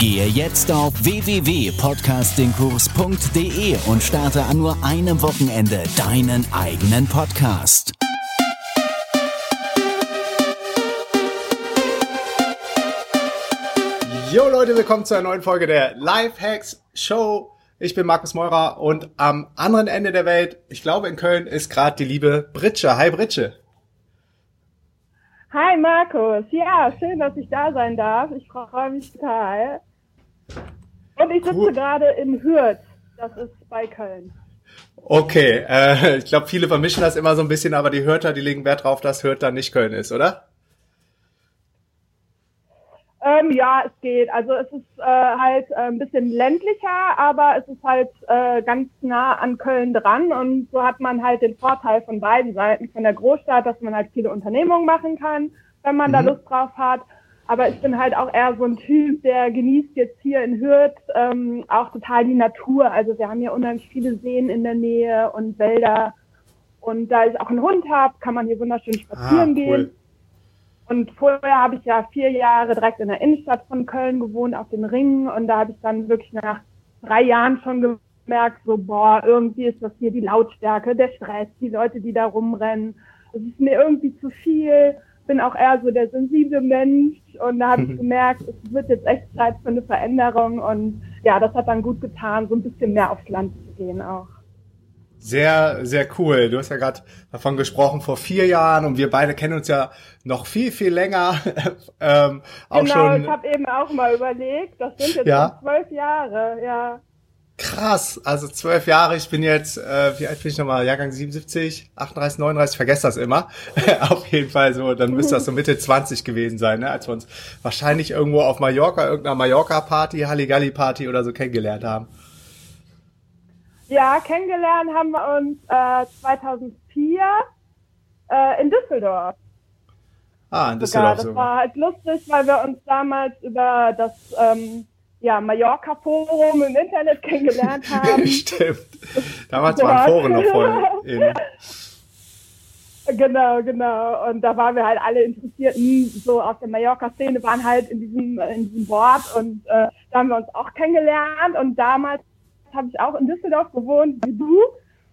Gehe jetzt auf www.podcastingkurs.de und starte an nur einem Wochenende deinen eigenen Podcast. Jo Leute, willkommen zu einer neuen Folge der Lifehacks Show. Ich bin Markus Meurer und am anderen Ende der Welt, ich glaube in Köln, ist gerade die liebe Britsche. Hi Britsche. Hi Markus, ja, schön, dass ich da sein darf. Ich freue mich total. Und ich sitze Cool. gerade in Hürth, das ist bei Köln. Okay, äh, ich glaube, viele vermischen das immer so ein bisschen, aber die Hörter, die legen Wert drauf, dass Hürth dann nicht Köln ist, oder? Ähm, ja, es geht. Also es ist äh, halt äh, ein bisschen ländlicher, aber es ist halt äh, ganz nah an Köln dran und so hat man halt den Vorteil von beiden Seiten, von der Großstadt, dass man halt viele Unternehmungen machen kann, wenn man da Mhm. Lust drauf hat. Aber ich bin halt auch eher so ein Typ, der genießt jetzt hier in Hürth ähm, auch total die Natur. Also wir haben hier unheimlich viele Seen in der Nähe und Wälder. Und da ich auch einen Hund habe, kann man hier wunderschön spazieren gehen. Und vorher habe ich ja vier Jahre direkt in der Innenstadt von Köln gewohnt, auf den Ringen. Und da habe ich dann wirklich nach drei Jahren schon gemerkt, so, boah, irgendwie ist das hier die Lautstärke, der Stress, die Leute, die da rumrennen. Es ist mir irgendwie zu viel. Bin auch eher so der sensible Mensch. Und da habe ich gemerkt, es wird jetzt echt Zeit für eine Veränderung. Und ja, das hat dann gut getan, so ein bisschen mehr aufs Land zu gehen auch. Sehr, sehr cool. Du hast ja gerade davon gesprochen vor vier Jahren und wir beide kennen uns ja noch viel, viel länger. ähm, auch genau, schon ich habe eben auch mal überlegt, das sind jetzt Ja. zwölf Jahre, ja. Krass. Also zwölf Jahre. Ich bin jetzt, äh, wie alt bin ich nochmal? Jahrgang 77, 38, 39. Ich vergesse das immer. auf jeden Fall so. Dann müsste das so Mitte 20 gewesen sein, ne? als wir uns wahrscheinlich irgendwo auf Mallorca, irgendeiner Mallorca-Party, Halligalli-Party oder so kennengelernt haben. Ja, kennengelernt haben wir uns äh, 2004 äh, in Düsseldorf. Ah, in Sogar. Düsseldorf Das sogar. war halt lustig, weil wir uns damals über das ähm, ja, Mallorca-Forum im Internet kennengelernt haben. Stimmt. Damals waren Foren noch voll in. Genau, genau. Und da waren wir halt alle Interessierten, so aus der Mallorca-Szene, waren halt in diesem, in diesem Board und äh, da haben wir uns auch kennengelernt. Und damals habe ich auch in Düsseldorf gewohnt, wie du.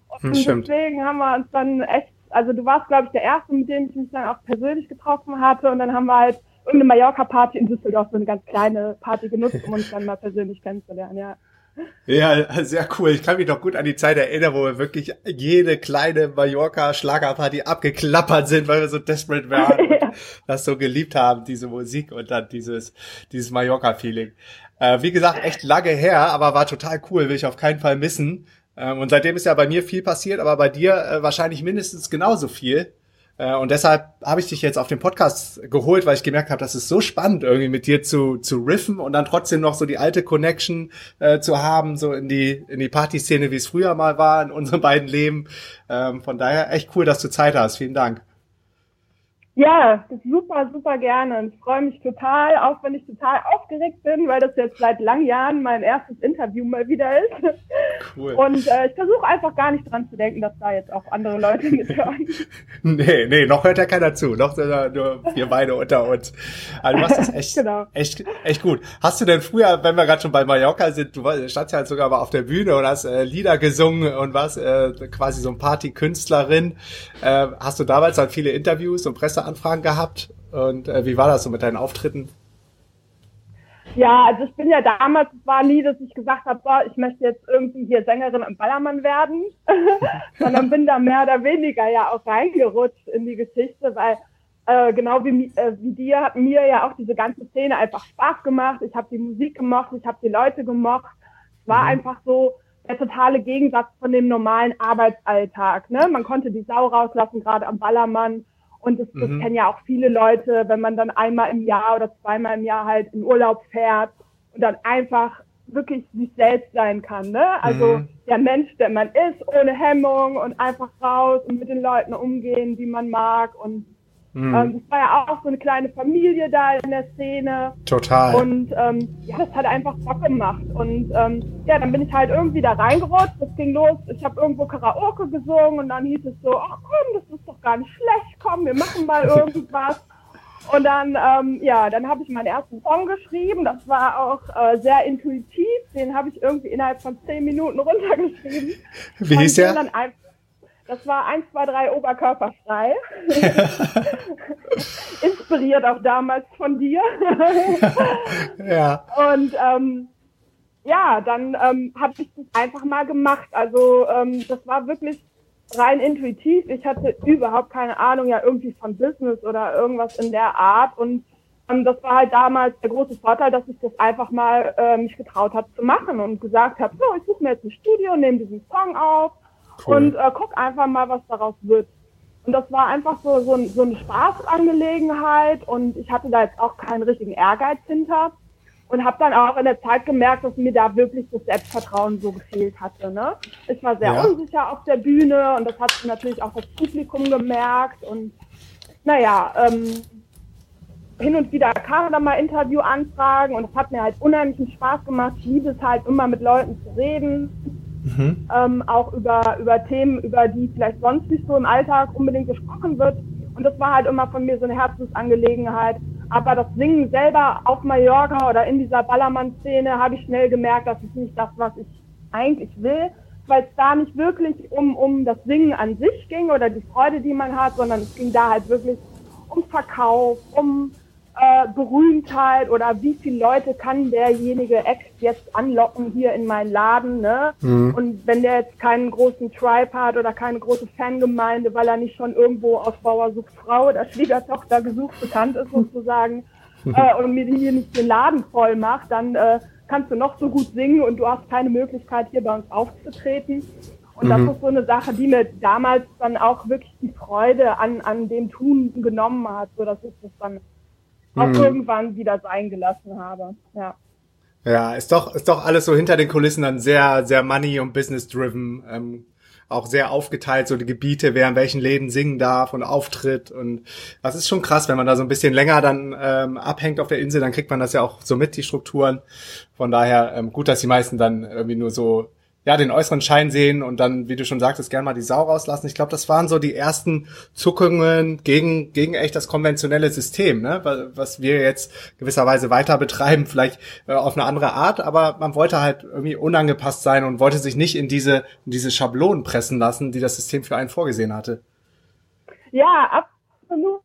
Und Hm, stimmt. deswegen haben wir uns dann echt, also du warst, glaube ich, der Erste, mit dem ich mich dann auch persönlich getroffen hatte. Und dann haben wir halt irgendeine Mallorca-Party in Düsseldorf, so eine ganz kleine Party genutzt, um uns dann mal persönlich kennenzulernen, ja. Ja, sehr cool. Ich kann mich noch gut an die Zeit erinnern, wo wir wirklich jede kleine Mallorca-Schlagerparty abgeklappert sind, weil wir so desperate waren und das so geliebt haben, diese Musik und dann dieses, dieses Mallorca-Feeling. Äh, wie gesagt, echt lange her, aber war total cool, will ich auf keinen Fall missen. Ähm, und seitdem ist ja bei mir viel passiert, aber bei dir äh, wahrscheinlich mindestens genauso viel. Äh, Und deshalb habe ich dich jetzt auf den Podcast geholt, weil ich gemerkt habe, das ist so spannend, irgendwie mit dir zu, zu riffen und dann trotzdem noch so die alte Connection äh, zu haben, so in die, in die Partyszene, wie es früher mal war in unseren beiden Leben. Ähm, von daher echt cool, dass du Zeit hast. Vielen Dank. Ja, super, super gerne. Und ich freue mich total, auch wenn ich total aufgeregt bin, weil das jetzt seit langen Jahren mein erstes Interview mal wieder ist. Cool. Und äh, ich versuche einfach gar nicht dran zu denken, dass da jetzt auch andere Leute mithören. Nee, nee, noch hört ja keiner zu. Noch sind ja nur wir beide unter uns. Also du machst das echt, Genau. echt, echt gut. Hast du denn früher, wenn wir gerade schon bei Mallorca sind, du standst ja sogar mal auf der Bühne und hast äh, Lieder gesungen und warst äh, quasi so ein Partykünstlerin. Äh, hast du damals dann viele Interviews und Presseanfragen gehabt? Und äh, wie war das so mit deinen Auftritten? Ja, also ich bin ja damals, es war nie, dass ich gesagt habe, so, ich möchte jetzt irgendwie hier Sängerin im Ballermann werden, sondern bin da mehr oder weniger ja auch reingerutscht in die Geschichte, weil äh, genau wie, äh, wie dir hat mir ja auch diese ganze Szene einfach Spaß gemacht. Ich habe die Musik gemocht, ich habe die Leute gemocht. Es war einfach so der totale Gegensatz von dem normalen Arbeitsalltag. Ne? Man konnte die Sau rauslassen, gerade am Ballermann. Und das, das Mhm. kennen ja auch viele Leute, wenn man dann einmal im Jahr oder zweimal im Jahr halt in Urlaub fährt und dann einfach wirklich sich selbst sein kann, ne? Also Mhm. der Mensch, der man ist, ohne Hemmung und einfach raus und mit den Leuten umgehen, die man mag. Und Mhm. ähm, das war ja auch so eine kleine Familie da in der Szene. Total. Und ähm, ja, das hat einfach Bock gemacht. Und ähm, ja, dann bin ich halt irgendwie da reingerutscht. Das ging los. Ich habe irgendwo Karaoke gesungen und dann hieß es so, ach komm, das ist doch gar nicht schlecht, komm, wir machen mal irgendwas. Und dann, ähm, ja, dann habe ich meinen ersten Song geschrieben. Das war auch äh, sehr intuitiv. Den habe ich irgendwie innerhalb von zehn Minuten runtergeschrieben. Wie hieß der? Dann ein, das war 1, 2, 3 oberkörperfrei. Inspiriert auch damals von dir. Ja. Und ähm, ja, dann ähm, habe ich das einfach mal gemacht. Also ähm, das war wirklich rein intuitiv. Ich hatte überhaupt keine Ahnung ja irgendwie von Business oder irgendwas in der Art. Und ähm, das war halt damals der große Vorteil, dass ich das einfach mal äh, mich getraut habe zu machen und gesagt habe, so, ich suche mir jetzt ein Studio, nehme diesen Song auf Cool. und äh, guck einfach mal, was daraus wird. Und das war einfach so, so, ein- so eine Spaßangelegenheit und ich hatte da jetzt auch keinen richtigen Ehrgeiz hinter und habe dann auch in der Zeit gemerkt, dass mir da wirklich das Selbstvertrauen so gefehlt hatte. Ne? Ich war sehr Ja. unsicher auf der Bühne und das hat natürlich auch das Publikum gemerkt und naja, ähm, hin und wieder kamen dann mal Interviewanfragen und es hat mir halt unheimlichen Spaß gemacht. Ich liebe es halt immer mit Leuten zu reden, Mhm. ähm, auch über, über Themen, über die vielleicht sonst nicht so im Alltag unbedingt gesprochen wird. Und das war halt immer von mir so eine Herzensangelegenheit. Aber das Singen selber auf Mallorca oder in dieser Ballermann-Szene habe ich schnell gemerkt, das ist nicht das, was ich eigentlich will, weil es da nicht wirklich um, um das Singen an sich ging oder die Freude, die man hat, sondern es ging da halt wirklich um Verkauf, um äh, Berühmtheit oder wie viele Leute kann derjenige Ex jetzt anlocken hier in meinen Laden, ne? Und wenn der jetzt keinen großen Tribe hat oder keine große Fangemeinde, weil er nicht schon irgendwo aus Bauer sucht Frau oder Schwiegertochter gesucht bekannt ist sozusagen äh, und mir hier nicht den Laden voll macht, dann äh, kannst du noch so gut singen und du hast keine Möglichkeit hier bei uns aufzutreten. Und das ist so eine Sache, die mir damals dann auch wirklich die Freude an, an dem Tun genommen hat, so dass ich das dann auch irgendwann wieder sein gelassen habe. Ja. Ja, ist doch, ist doch alles so hinter den Kulissen dann sehr, sehr money- und business-driven. Ähm, auch sehr aufgeteilt, so die Gebiete, wer in welchen Läden singen darf und auftritt. Und das ist schon krass, wenn man da so ein bisschen länger dann ähm, abhängt auf der Insel, dann kriegt man das ja auch so mit, die Strukturen. Von daher ähm, gut, dass die meisten dann irgendwie nur so ja, den äußeren Schein sehen und dann, wie du schon sagtest, gerne mal die Sau rauslassen. Ich glaube, das waren so die ersten Zuckungen gegen, gegen echt das konventionelle System, ne? Wa- was wir jetzt gewisserweise weiter betreiben, vielleicht äh, auf eine andere Art, aber man wollte halt irgendwie unangepasst sein und wollte sich nicht in diese, in diese Schablonen pressen lassen, die das System für einen vorgesehen hatte. Ja, absolut.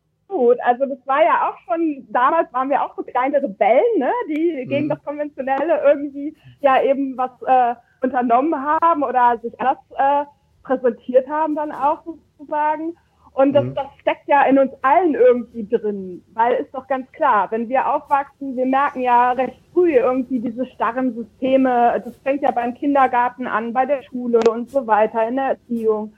Also das war ja auch schon, damals waren wir auch so kleine Rebellen, ne, die gegen das Konventionelle irgendwie ja eben was äh, unternommen haben oder sich anders äh, präsentiert haben dann auch sozusagen. Und das, das steckt ja in uns allen irgendwie drin, weil ist doch ganz klar, wenn wir aufwachsen, wir merken ja recht früh irgendwie diese starren Systeme, das fängt ja beim Kindergarten an, bei der Schule und so weiter, in der Erziehung.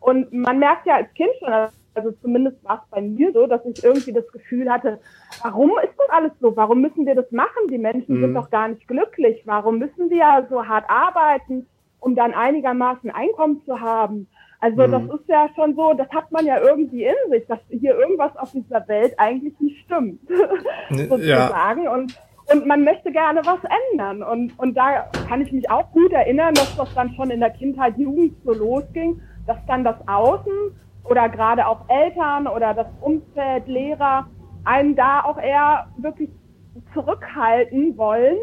Und man merkt ja als Kind schon, also zumindest war es bei mir so, dass ich irgendwie das Gefühl hatte, warum ist das alles so? Warum müssen wir das machen? Die Menschen sind doch gar nicht glücklich. Warum müssen wir so hart arbeiten, um dann einigermaßen Einkommen zu haben? Also das ist ja schon so, das hat man ja irgendwie in sich, dass hier irgendwas auf dieser Welt eigentlich nicht stimmt, sozusagen. Und und man möchte gerne was ändern. Und, und da kann ich mich auch gut erinnern, dass das dann schon in der Kindheit, Jugend so losging, dass dann das Außen oder gerade auch Eltern oder das Umfeld, Lehrer einen da auch eher wirklich zurückhalten wollen.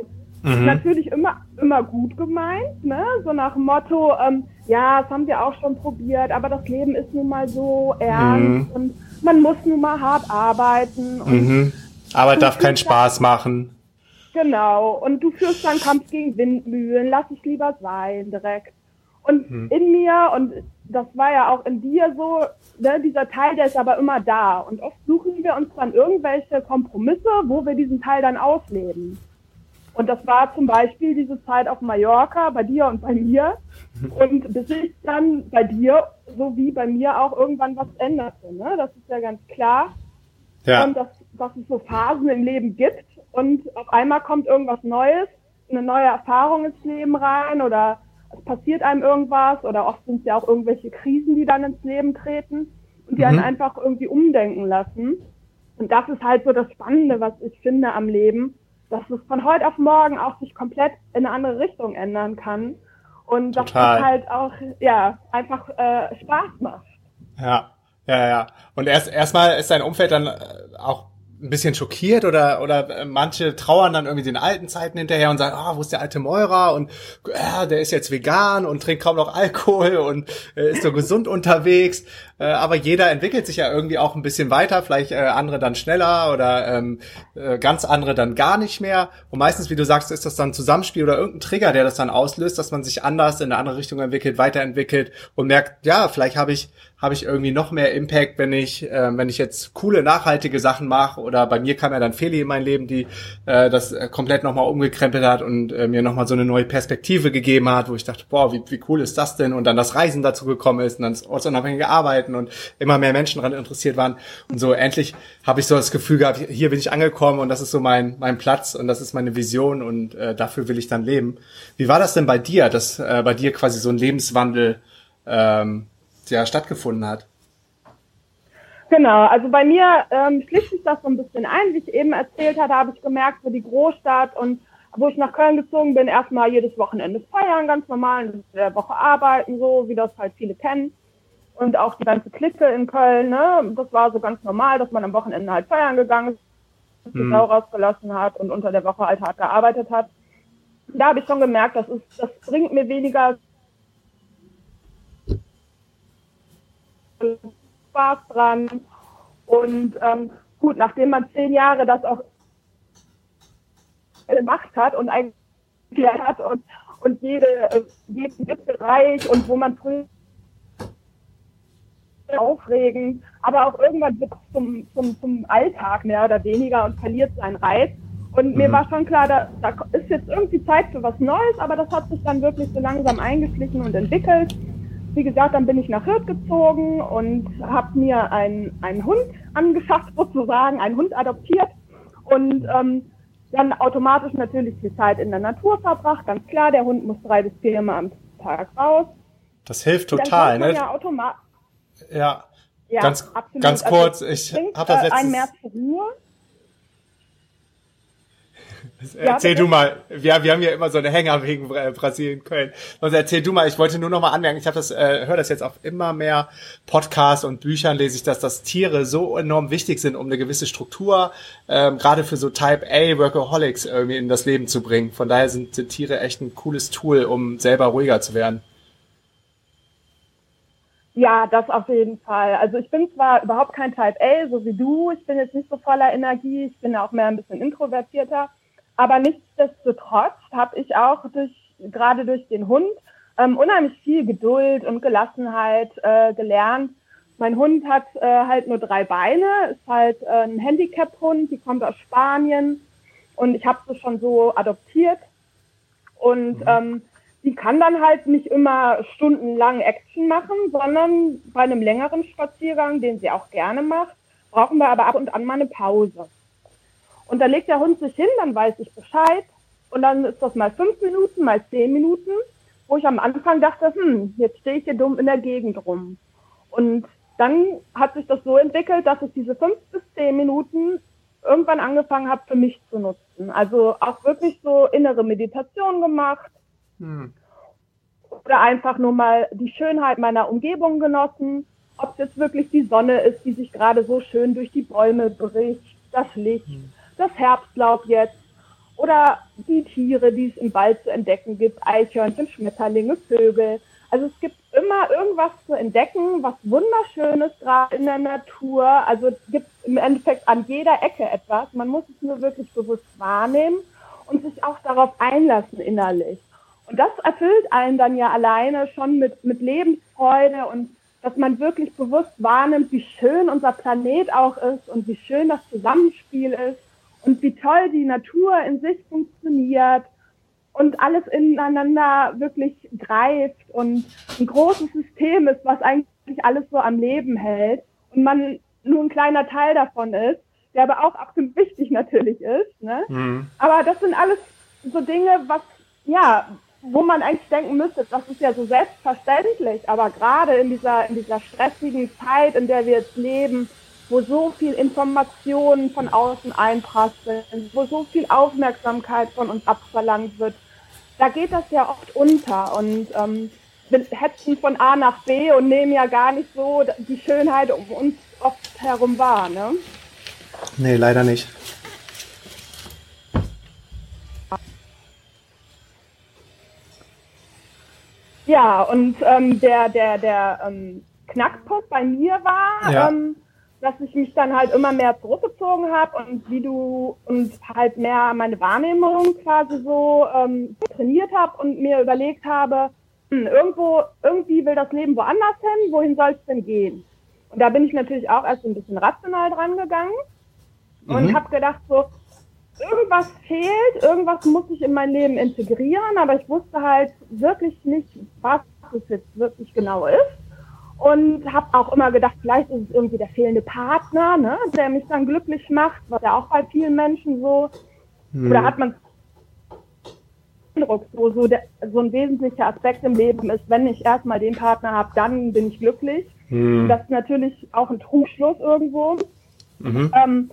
Natürlich immer, immer gut gemeint, ne? So nach dem Motto, ähm, ja, das haben wir auch schon probiert, aber das Leben ist nun mal so ernst und man muss nun mal hart arbeiten und Mhm. Aber darf keinen Spaß machen. Genau. Und du führst dann Kampf gegen Windmühlen, lass ich lieber sein, direkt. Und in mir, und das war ja auch in dir so, ne, dieser Teil, der ist aber immer da. Und oft suchen wir uns dann irgendwelche Kompromisse, wo wir diesen Teil dann ausleben. Und das war zum Beispiel diese Zeit auf Mallorca, bei dir und bei mir. Und bis sich dann bei dir, so wie bei mir auch irgendwann was änderte. Ne? Das ist ja ganz klar Ja. und dass, dass es so Phasen im Leben gibt und auf einmal kommt irgendwas Neues, eine neue Erfahrung ins Leben rein oder passiert einem irgendwas oder oft sind es ja auch irgendwelche Krisen, die dann ins Leben treten und die mhm. einen einfach irgendwie umdenken lassen. Und das ist halt so das Spannende, was ich finde am Leben, dass es von heute auf morgen auch sich komplett in eine andere Richtung ändern kann. Und dass Total. das halt auch, ja, einfach äh, Spaß macht. Ja, ja, ja. Und erst erstmal ist dein Umfeld dann äh, auch ein bisschen schockiert oder oder äh, manche trauern dann irgendwie den alten Zeiten hinterher und sagen, ah, wo ist der alte Meurer und ja, der ist jetzt vegan und trinkt kaum noch Alkohol und äh, ist so gesund unterwegs. Äh, aber jeder entwickelt sich ja irgendwie auch ein bisschen weiter, vielleicht äh, andere dann schneller oder ähm, äh, ganz andere dann gar nicht mehr. Und meistens, wie du sagst, ist das dann Zusammenspiel oder irgendein Trigger, der das dann auslöst, dass man sich anders in eine andere Richtung entwickelt, weiterentwickelt und merkt, ja, vielleicht habe ich habe ich irgendwie noch mehr Impact, wenn ich, äh, wenn ich jetzt coole, nachhaltige Sachen mache. Oder bei mir kam ja dann Feli in mein Leben, die äh, das äh, komplett nochmal umgekrempelt hat und äh, mir nochmal so eine neue Perspektive gegeben hat, wo ich dachte, boah, wie, wie cool ist das denn? Und dann das Reisen dazu gekommen ist und dann das ortsunabhängige Arbeiten und immer mehr Menschen daran interessiert waren. Und so endlich habe ich so das Gefühl gehabt, hier bin ich angekommen und das ist so mein, mein Platz und das ist meine Vision und äh, dafür will ich dann leben. Wie war das denn bei dir, dass äh, bei dir quasi so ein Lebenswandel ähm, ja stattgefunden hat. Genau, also bei mir ähm, schließt sich das so ein bisschen ein. Wie ich eben erzählt hatte, habe ich gemerkt, so die Großstadt und wo ich nach Köln gezogen bin, erstmal jedes Wochenende feiern, ganz normal, in der Woche arbeiten, so wie das halt viele kennen. Und auch die ganze Clique in Köln, ne, das war so ganz normal, dass man am Wochenende halt feiern gegangen ist, die hm. Sau rausgelassen hat und unter der Woche halt hart gearbeitet hat. Da habe ich schon gemerkt, das ist, das bringt mir weniger Spaß dran. Und ähm, gut, nachdem man zehn Jahre das auch gemacht hat und eigentlich hat und, und jede, äh, jeden Bereich und wo man früher aufregend, aber auch irgendwann wird es zum, zum, zum Alltag mehr oder weniger und verliert seinen Reiz. Und mhm. mir war schon klar, da, da ist jetzt irgendwie Zeit für was Neues, aber das hat sich dann wirklich so langsam eingeschlichen und entwickelt wie gesagt, dann bin ich nach Hürth gezogen und habe mir einen, einen Hund angeschafft, sozusagen, einen Hund adoptiert und ähm, dann automatisch natürlich viel Zeit in der Natur verbracht. Ganz klar, der Hund muss drei bis vier Mal am Tag raus. Das hilft total, ne? Ja, automatisch. Ja. ja, ganz, absolut. ganz also kurz, ich habe das letztes... Ein Mehr zur Ruhe Erzähl du mal. Wir, wir haben ja immer so eine Hänger wegen Brasilien, Köln. Also erzähl du mal. Ich wollte nur noch mal anmerken. Ich habe das, äh, höre das jetzt auf immer mehr Podcasts und Büchern lese ich, dass dass Tiere so enorm wichtig sind, um eine gewisse Struktur, ähm, gerade für so Type A Workaholics irgendwie in das Leben zu bringen. Von daher sind, sind Tiere echt ein cooles Tool, um selber ruhiger zu werden. Ja, das auf jeden Fall. Also ich bin zwar überhaupt kein Type A, so wie du. Ich bin jetzt nicht so voller Energie. Ich bin auch mehr ein bisschen introvertierter. Aber nichtsdestotrotz habe ich auch durch, gerade durch den Hund ähm, unheimlich viel Geduld und Gelassenheit äh, gelernt. Mein Hund hat äh, halt nur drei Beine, ist halt äh, ein Handicap-Hund, die kommt aus Spanien und ich habe sie schon so adoptiert. Und mhm. ähm, die kann dann halt nicht immer stundenlang Action machen, sondern bei einem längeren Spaziergang, den sie auch gerne macht, brauchen wir aber ab und an mal eine Pause. Und dann legt der Hund sich hin, dann weiß ich Bescheid. Und dann ist das mal fünf Minuten, mal zehn Minuten, wo ich am Anfang dachte, hm, jetzt stehe ich hier dumm in der Gegend rum. Und dann hat sich das so entwickelt, dass ich diese fünf bis zehn Minuten irgendwann angefangen habe, für mich zu nutzen. Also auch wirklich so innere Meditation gemacht. Hm. Oder einfach nur mal die Schönheit meiner Umgebung genossen. Ob es jetzt wirklich die Sonne ist, die sich gerade so schön durch die Bäume bricht, das Licht. Hm das Herbstlaub jetzt oder die Tiere, die es im Wald zu entdecken gibt, Eichhörnchen, Schmetterlinge, Vögel. Also es gibt immer irgendwas zu entdecken, was wunderschönes gerade in der Natur. Also es gibt im Endeffekt an jeder Ecke etwas. Man muss es nur wirklich bewusst wahrnehmen und sich auch darauf einlassen innerlich. Und das erfüllt einen dann ja alleine schon mit, mit Lebensfreude und dass man wirklich bewusst wahrnimmt, wie schön unser Planet auch ist und wie schön das Zusammenspiel ist und wie toll die Natur in sich funktioniert und alles ineinander wirklich greift und ein großes System ist, was eigentlich alles so am Leben hält und man nur ein kleiner Teil davon ist, der aber auch absolut wichtig natürlich ist. Ne? Mhm. Aber das sind alles so Dinge, was, ja, wo man eigentlich denken müsste, das ist ja so selbstverständlich, aber gerade in dieser, in dieser stressigen Zeit, in der wir jetzt leben, wo so viel Informationen von außen einprasseln, wo so viel Aufmerksamkeit von uns abverlangt wird, da geht das ja oft unter und ähm, wir hetzen von A nach B und nehmen ja gar nicht so die Schönheit um uns oft herum wahr, ne? Nee, leider nicht. Ja, und ähm, der, der, der ähm, Knackpunkt bei mir war, ja. ähm, dass ich mich dann halt immer mehr zurückgezogen habe und wie du und halt mehr meine Wahrnehmung quasi so ähm, trainiert habe und mir überlegt habe, hm, irgendwo, irgendwie will das Leben woanders hin, wohin soll es denn gehen? Und da bin ich natürlich auch erst ein bisschen rational dran gegangen und mhm. habe gedacht so, irgendwas fehlt, irgendwas muss ich in mein Leben integrieren, aber ich wusste halt wirklich nicht, was es jetzt wirklich genau ist und habe auch immer gedacht, vielleicht ist es irgendwie der fehlende Partner, ne, der mich dann glücklich macht, was ja auch bei vielen Menschen so, hm. oder hat man Eindruck, wo so, der, so ein wesentlicher Aspekt im Leben ist, wenn ich erstmal den Partner habe, dann bin ich glücklich. Hm. Das ist natürlich auch ein Trugschluss irgendwo. Mhm. Ähm,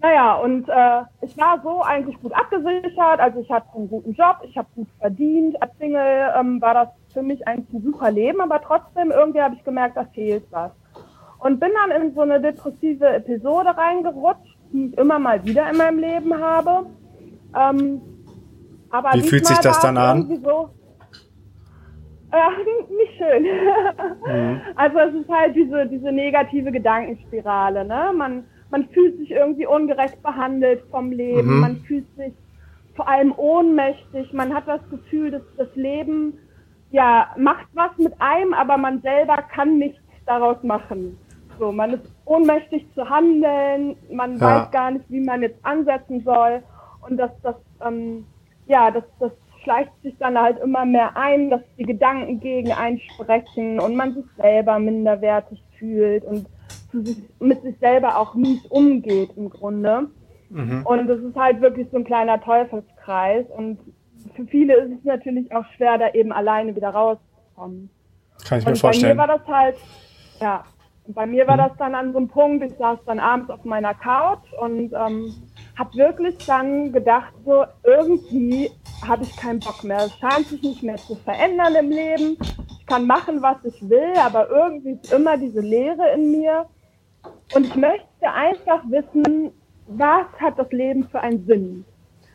naja, und äh, ich war so eigentlich gut abgesichert, also ich hatte einen guten Job, ich habe gut verdient. Als Single ähm, war das für mich eigentlich ein super Leben, aber trotzdem irgendwie habe ich gemerkt, da fehlt was. Und bin dann in so eine depressive Episode reingerutscht, die ich immer mal wieder in meinem Leben habe. Ähm, aber Wie fühlt sich das dann an? So, ja, nicht schön. Mhm. Also es ist halt diese, diese negative Gedankenspirale, ne? Man man fühlt sich irgendwie ungerecht behandelt vom Leben, mhm. man fühlt sich vor allem ohnmächtig, man hat das Gefühl, dass das Leben ja macht was mit einem, aber man selber kann nichts daraus machen. So, man ist ohnmächtig zu handeln, man ja. weiß gar nicht, wie man jetzt ansetzen soll und das, das, ähm, ja, das, das schleicht sich dann halt immer mehr ein, dass die Gedanken gegen einen sprechen und man sich selber minderwertig fühlt und sich, mit sich selber auch mies umgeht im Grunde. Mhm. Und das ist halt wirklich so ein kleiner Teufelskreis. Und für viele ist es natürlich auch schwer, da eben alleine wieder rauszukommen. Kann ich mir und vorstellen. Bei mir war das halt, ja, bei mir war mhm. das dann an so einem Punkt, ich saß dann abends auf meiner Couch und ähm, habe wirklich dann gedacht, so irgendwie habe ich keinen Bock mehr. Es scheint sich nicht mehr zu verändern im Leben. Ich kann machen, was ich will, aber irgendwie ist immer diese Leere in mir. Und ich möchte einfach wissen, was hat das Leben für einen Sinn?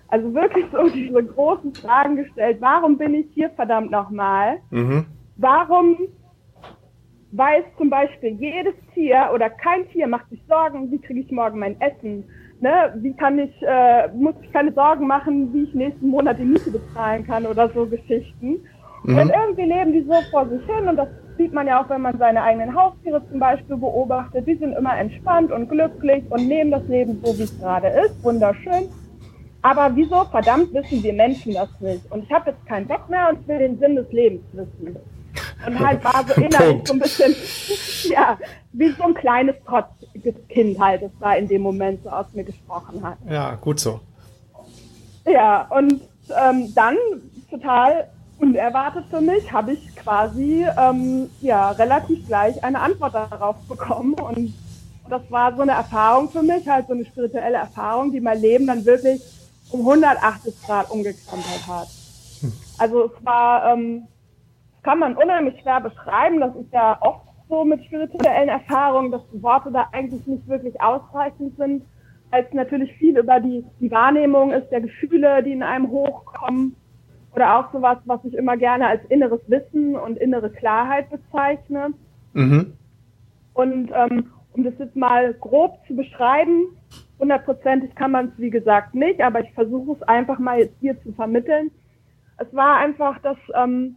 Also wirklich so diese großen Fragen gestellt. Warum bin ich hier verdammt nochmal? Mhm. Warum weiß zum Beispiel jedes Tier oder kein Tier macht sich Sorgen, wie kriege ich morgen mein Essen? Ne? Wie kann ich, äh, muss ich keine Sorgen machen, wie ich nächsten Monat die Miete bezahlen kann oder so Geschichten. Mhm. Und irgendwie leben die so vor sich hin und das sieht man ja auch, wenn man seine eigenen Haustiere zum Beispiel beobachtet. Die sind immer entspannt und glücklich und nehmen das Leben so, wie es gerade ist. Wunderschön. Aber wieso, verdammt, wissen wir Menschen das nicht? Und ich habe jetzt keinen Bock mehr und will den Sinn des Lebens wissen. Und halt war so innerlich so ein bisschen, ja, wie so ein kleines, trotziges Kind halt, das da in dem Moment so aus mir gesprochen hat. Ja, gut so. Ja, und ähm, dann total unerwartet für mich habe ich quasi ähm, ja relativ gleich eine Antwort darauf bekommen und das war so eine Erfahrung für mich, halt so eine spirituelle Erfahrung, die mein Leben dann wirklich um 180 Grad umgekrempelt hat. Also es war, ähm, kann man unheimlich schwer beschreiben. Das ist ja oft so mit spirituellen Erfahrungen, dass die Worte da eigentlich nicht wirklich ausreichend sind, als natürlich viel über die, die Wahrnehmung ist, der Gefühle, die in einem hochkommen oder auch sowas, was ich immer gerne als inneres Wissen und innere Klarheit bezeichne. Mhm. Und ähm, um das jetzt mal grob zu beschreiben, hundertprozentig kann man es wie gesagt nicht, aber ich versuche es einfach mal jetzt hier zu vermitteln. Es war einfach, dass ähm,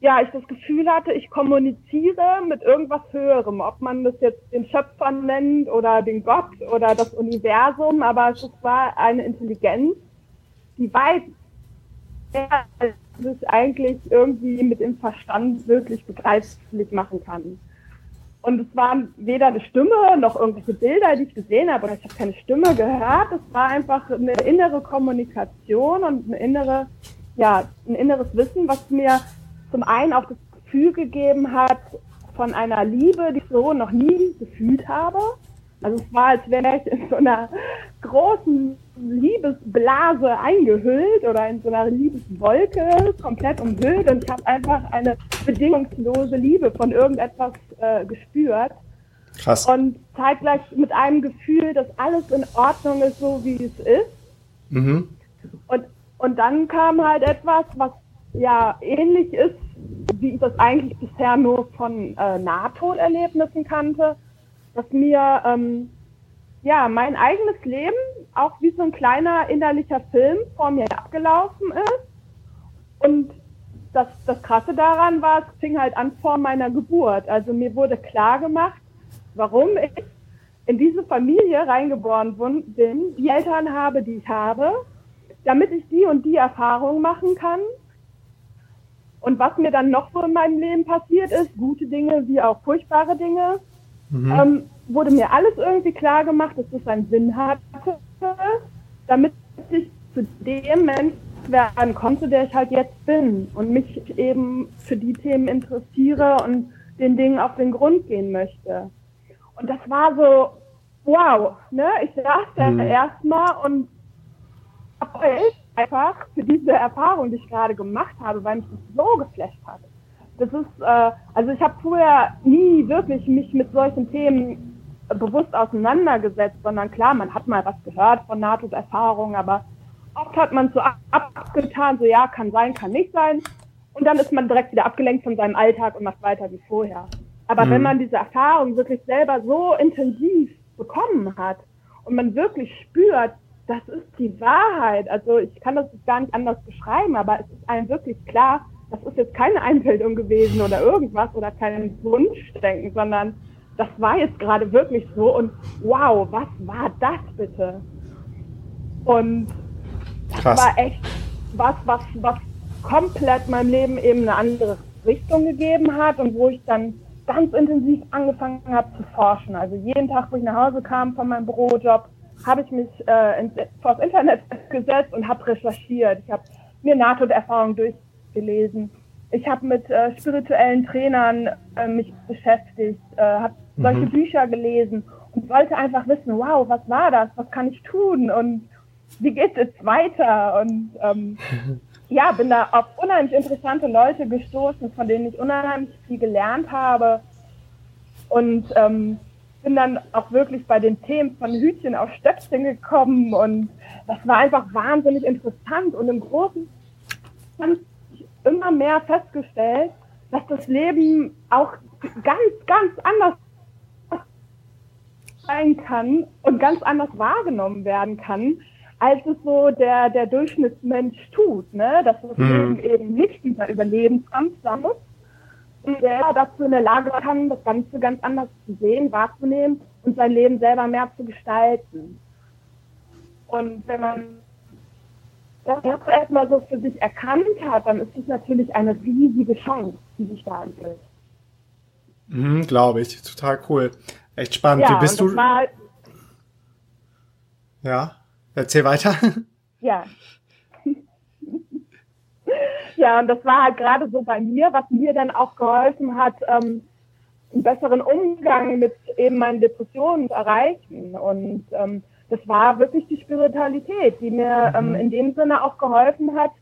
ja ich das Gefühl hatte, ich kommuniziere mit irgendwas Höherem, ob man das jetzt den Schöpfer nennt oder den Gott oder das Universum, aber es war eine Intelligenz, die weit es eigentlich irgendwie mit dem Verstand wirklich begreiflich machen kann. Und es waren weder eine Stimme noch irgendwelche Bilder, die ich gesehen habe, oder ich habe keine Stimme gehört. Es war einfach eine innere Kommunikation und eine innere, ja, ein inneres Wissen, was mir zum einen auch das Gefühl gegeben hat von einer Liebe, die ich so noch nie gefühlt habe. Also es war, als wäre ich in so einer großen Liebesblase eingehüllt oder in so einer Liebeswolke komplett umhüllt und ich habe einfach eine bedingungslose Liebe von irgendetwas äh, gespürt. Krass. Und zeitgleich mit einem Gefühl, dass alles in Ordnung ist, so wie es ist. Mhm. Und, und dann kam halt etwas, was ja ähnlich ist, wie ich das eigentlich bisher nur von äh, Nahtoderlebnissen kannte, dass mir ähm, ja mein eigenes Leben auch wie so ein kleiner innerlicher Film vor mir abgelaufen ist. Und das, das Krasse daran war, es fing halt an vor meiner Geburt. Also mir wurde klar gemacht, warum ich in diese Familie reingeboren bin, die Eltern habe, die ich habe, damit ich die und die Erfahrung machen kann. Und was mir dann noch so in meinem Leben passiert ist, gute Dinge wie auch furchtbare Dinge, mhm. ähm, wurde mir alles irgendwie klar gemacht, dass das einen Sinn hatte, damit ich zu dem Mensch werden konnte, der ich halt jetzt bin und mich eben für die Themen interessiere und den Dingen auf den Grund gehen möchte. Und das war so, wow, ne? Ich saß da mhm. erstmal und heult einfach für diese Erfahrung, die ich gerade gemacht habe, weil mich das so geflasht hat. Das ist, äh, also ich habe vorher nie wirklich mich mit solchen Themen bewusst auseinandergesetzt, sondern klar, man hat mal was gehört von NATO-Erfahrungen, aber oft hat man so abgetan, so ja, kann sein, kann nicht sein. Und dann ist man direkt wieder abgelenkt von seinem Alltag und macht weiter wie vorher. Aber mhm. wenn man diese Erfahrung wirklich selber so intensiv bekommen hat und man wirklich spürt, das ist die Wahrheit. Also ich kann das gar nicht anders beschreiben, aber es ist einem wirklich klar, das ist jetzt keine Einbildung gewesen oder irgendwas oder kein Wunschdenken, sondern das war jetzt gerade wirklich so und wow, was war das bitte? Und das Krass. war echt was, was, was komplett meinem Leben eben eine andere Richtung gegeben hat und wo ich dann ganz intensiv angefangen habe zu forschen. Also jeden Tag, wo ich nach Hause kam von meinem Bürojob, habe ich mich äh, ins, vors Internet gesetzt und habe recherchiert. Ich habe mir NATO-Erfahrungen durchgelesen. Ich habe mit äh, spirituellen Trainern äh, mich beschäftigt, äh, habe solche mhm. Bücher gelesen und wollte einfach wissen, wow, was war das? Was kann ich tun? Und wie geht es weiter? Und ähm, ja, bin da auf unheimlich interessante Leute gestoßen, von denen ich unheimlich viel gelernt habe. Und ähm, bin dann auch wirklich bei den Themen von Hütchen auf Stöckchen gekommen und das war einfach wahnsinnig interessant und im Großen habe ich immer mehr festgestellt, dass das Leben auch ganz, ganz anders sein kann und ganz anders wahrgenommen werden kann, als es so der, der Durchschnittsmensch tut, ne? Dass das mhm. Leben eben nicht dieser Überlebenskampf sein muss, der dazu in der Lage kann, das Ganze ganz anders zu sehen, wahrzunehmen und sein Leben selber mehr zu gestalten. Und wenn man das erstmal so für sich erkannt hat, dann ist es natürlich eine riesige Chance, die sich da entwickelt. Mhm, Glaube ich, total cool. Echt spannend. Ja, Wie bist du? War, ja, erzähl weiter. Ja. ja, und das war halt gerade so bei mir, was mir dann auch geholfen hat, ähm, einen besseren Umgang mit eben meinen Depressionen zu erreichen. Und ähm, das war wirklich die Spiritualität, die mir mhm. ähm, in dem Sinne auch geholfen hat,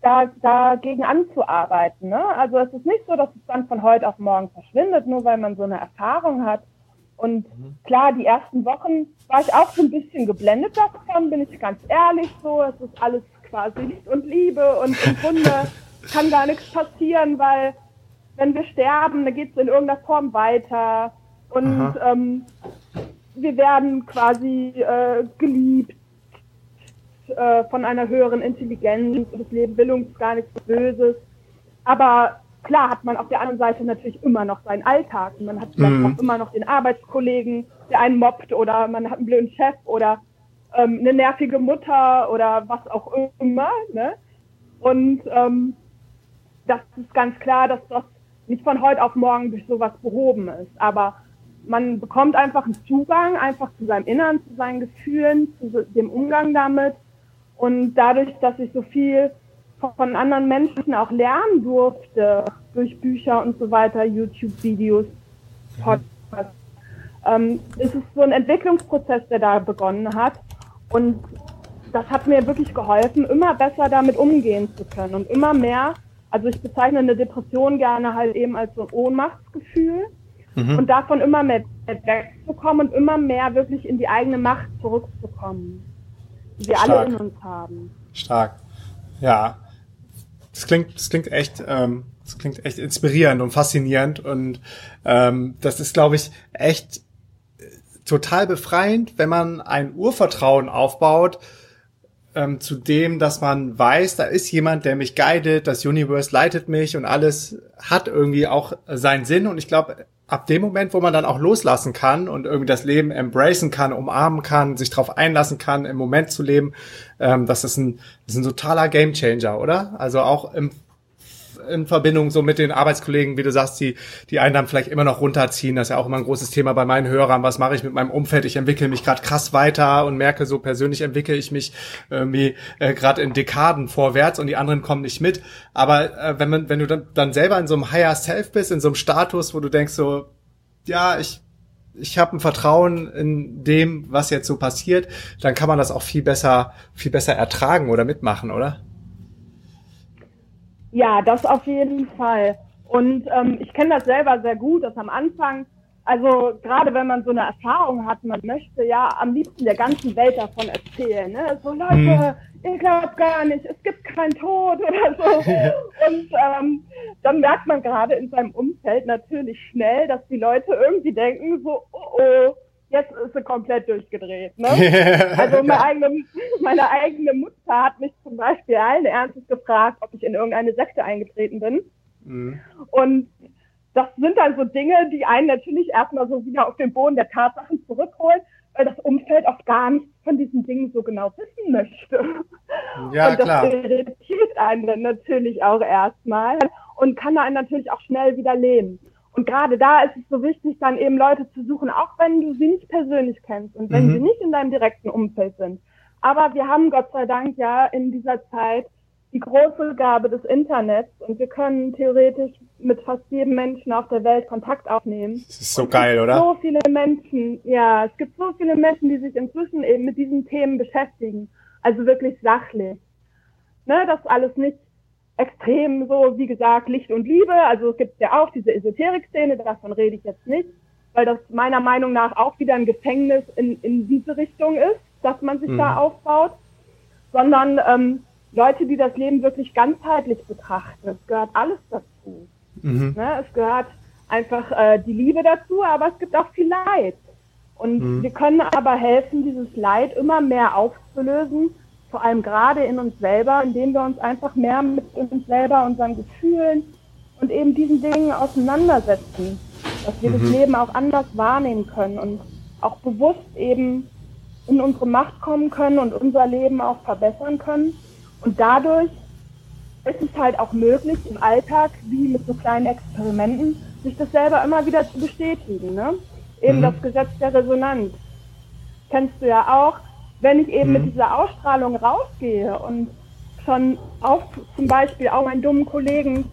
da, dagegen anzuarbeiten. Ne? Also es ist nicht so, dass es dann von heute auf morgen verschwindet, nur weil man so eine Erfahrung hat. Und mhm. klar, die ersten Wochen war ich auch so ein bisschen geblendet davon, bin ich ganz ehrlich so. Es ist alles quasi Licht und Liebe und im Grunde kann gar nichts passieren, weil wenn wir sterben, dann geht es in irgendeiner Form weiter. Und ähm, wir werden quasi äh, geliebt äh, von einer höheren Intelligenz. Das Leben will uns gar nichts Böses. Aber klar hat man auf der anderen Seite natürlich immer noch seinen Alltag. Man hat vielleicht mhm. auch immer noch den Arbeitskollegen, der einen mobbt oder man hat einen blöden Chef oder ähm, eine nervige Mutter oder was auch immer. Ne? Und ähm, das ist ganz klar, dass das nicht von heute auf morgen durch sowas behoben ist. Aber man bekommt einfach einen Zugang, einfach zu seinem Innern, zu seinen Gefühlen, zu dem Umgang damit. Und dadurch, dass ich so viel von anderen Menschen auch lernen durfte, durch Bücher und so weiter, YouTube-Videos, Podcasts, ähm, ist es so ein Entwicklungsprozess, der da begonnen hat. Und das hat mir wirklich geholfen, immer besser damit umgehen zu können und immer mehr, also ich bezeichne eine Depression gerne halt eben als so ein Ohnmachtsgefühl mhm. und davon immer mehr wegzukommen und immer mehr wirklich in die eigene Macht zurückzukommen, die wir Stark. alle in uns haben. Stark. Ja. Das klingt, das klingt echt, ähm, das klingt echt inspirierend und faszinierend und ähm, das ist, glaube ich, echt total befreiend, wenn man ein Urvertrauen aufbaut ähm, zu dem, dass man weiß, da ist jemand, der mich guidet, das Universe leitet mich und alles hat irgendwie auch seinen Sinn. Und ich glaube, ab dem Moment, wo man dann auch loslassen kann und irgendwie das Leben embracen kann, umarmen kann, sich darauf einlassen kann, im Moment zu leben, ähm, das ist ein, das ist ein totaler Gamechanger, oder? Also auch im in Verbindung so mit den Arbeitskollegen, wie du sagst, die, die einen dann vielleicht immer noch runterziehen. Das ist ja auch immer ein großes Thema bei meinen Hörern. Was mache ich mit meinem Umfeld? Ich entwickle mich gerade krass weiter und merke, so persönlich entwickle ich mich irgendwie äh, gerade in Dekaden vorwärts und die anderen kommen nicht mit. Aber äh, wenn man, wenn du dann, dann selber in so einem Higher Self bist, in so einem Status, wo du denkst so, ja, ich ich habe ein Vertrauen in dem, was jetzt so passiert, dann kann man das auch viel besser, viel besser ertragen oder mitmachen, oder? Ja, das auf jeden Fall. Und ähm, ich kenne das selber sehr gut, dass am Anfang, also gerade wenn man so eine Erfahrung hat, man möchte ja am liebsten der ganzen Welt davon erzählen. Ne? So Leute, hm. ihr glaubt gar nicht, es gibt keinen Tod oder so. Und ähm, dann merkt man gerade in seinem Umfeld natürlich schnell, dass die Leute irgendwie denken, so, oh, oh jetzt ist sie komplett durchgedreht. Ne? also meine eigene, meine eigene Mutter hat mich zum Beispiel allen Ernstes gefragt, ob ich in irgendeine Sekte eingetreten bin. Mhm. Und das sind dann so Dinge, die einen natürlich erstmal so wieder auf den Boden der Tatsachen zurückholen, weil das Umfeld auch gar nichts von diesen Dingen so genau wissen möchte. Ja, und das klar. irritiert einen natürlich auch erstmal und kann einen natürlich auch schnell wieder leben. Und gerade da ist es so wichtig, dann eben Leute zu suchen, auch wenn du sie nicht persönlich kennst und wenn mhm. sie nicht in deinem direkten Umfeld sind. Aber wir haben Gott sei Dank ja in dieser Zeit die große Gabe des Internets und wir können theoretisch mit fast jedem Menschen auf der Welt Kontakt aufnehmen. Das ist so geil, oder? So viele Menschen, ja, es gibt so viele Menschen, die sich inzwischen eben mit diesen Themen beschäftigen. Also wirklich sachlich. Ne, das alles nicht extrem so, wie gesagt, Licht und Liebe. Also es gibt ja auch diese Esoterik-Szene, davon rede ich jetzt nicht, weil das meiner Meinung nach auch wieder ein Gefängnis in, in diese Richtung ist, dass man sich mhm. da aufbaut, sondern ähm, Leute, die das Leben wirklich ganzheitlich betrachten. Es gehört alles dazu. Mhm. Ne? Es gehört einfach äh, die Liebe dazu, aber es gibt auch viel Leid. Und mhm. wir können aber helfen, dieses Leid immer mehr aufzulösen vor allem gerade in uns selber, indem wir uns einfach mehr mit uns selber, unseren Gefühlen und eben diesen Dingen auseinandersetzen, dass wir mhm. das Leben auch anders wahrnehmen können und auch bewusst eben in unsere Macht kommen können und unser Leben auch verbessern können. Und dadurch ist es halt auch möglich, im Alltag, wie mit so kleinen Experimenten, sich das selber immer wieder zu bestätigen. Ne? Eben mhm. das Gesetz der Resonanz. Kennst du ja auch, wenn ich eben mhm. mit dieser Ausstrahlung rausgehe und schon auf zum Beispiel auch meinen dummen Kollegen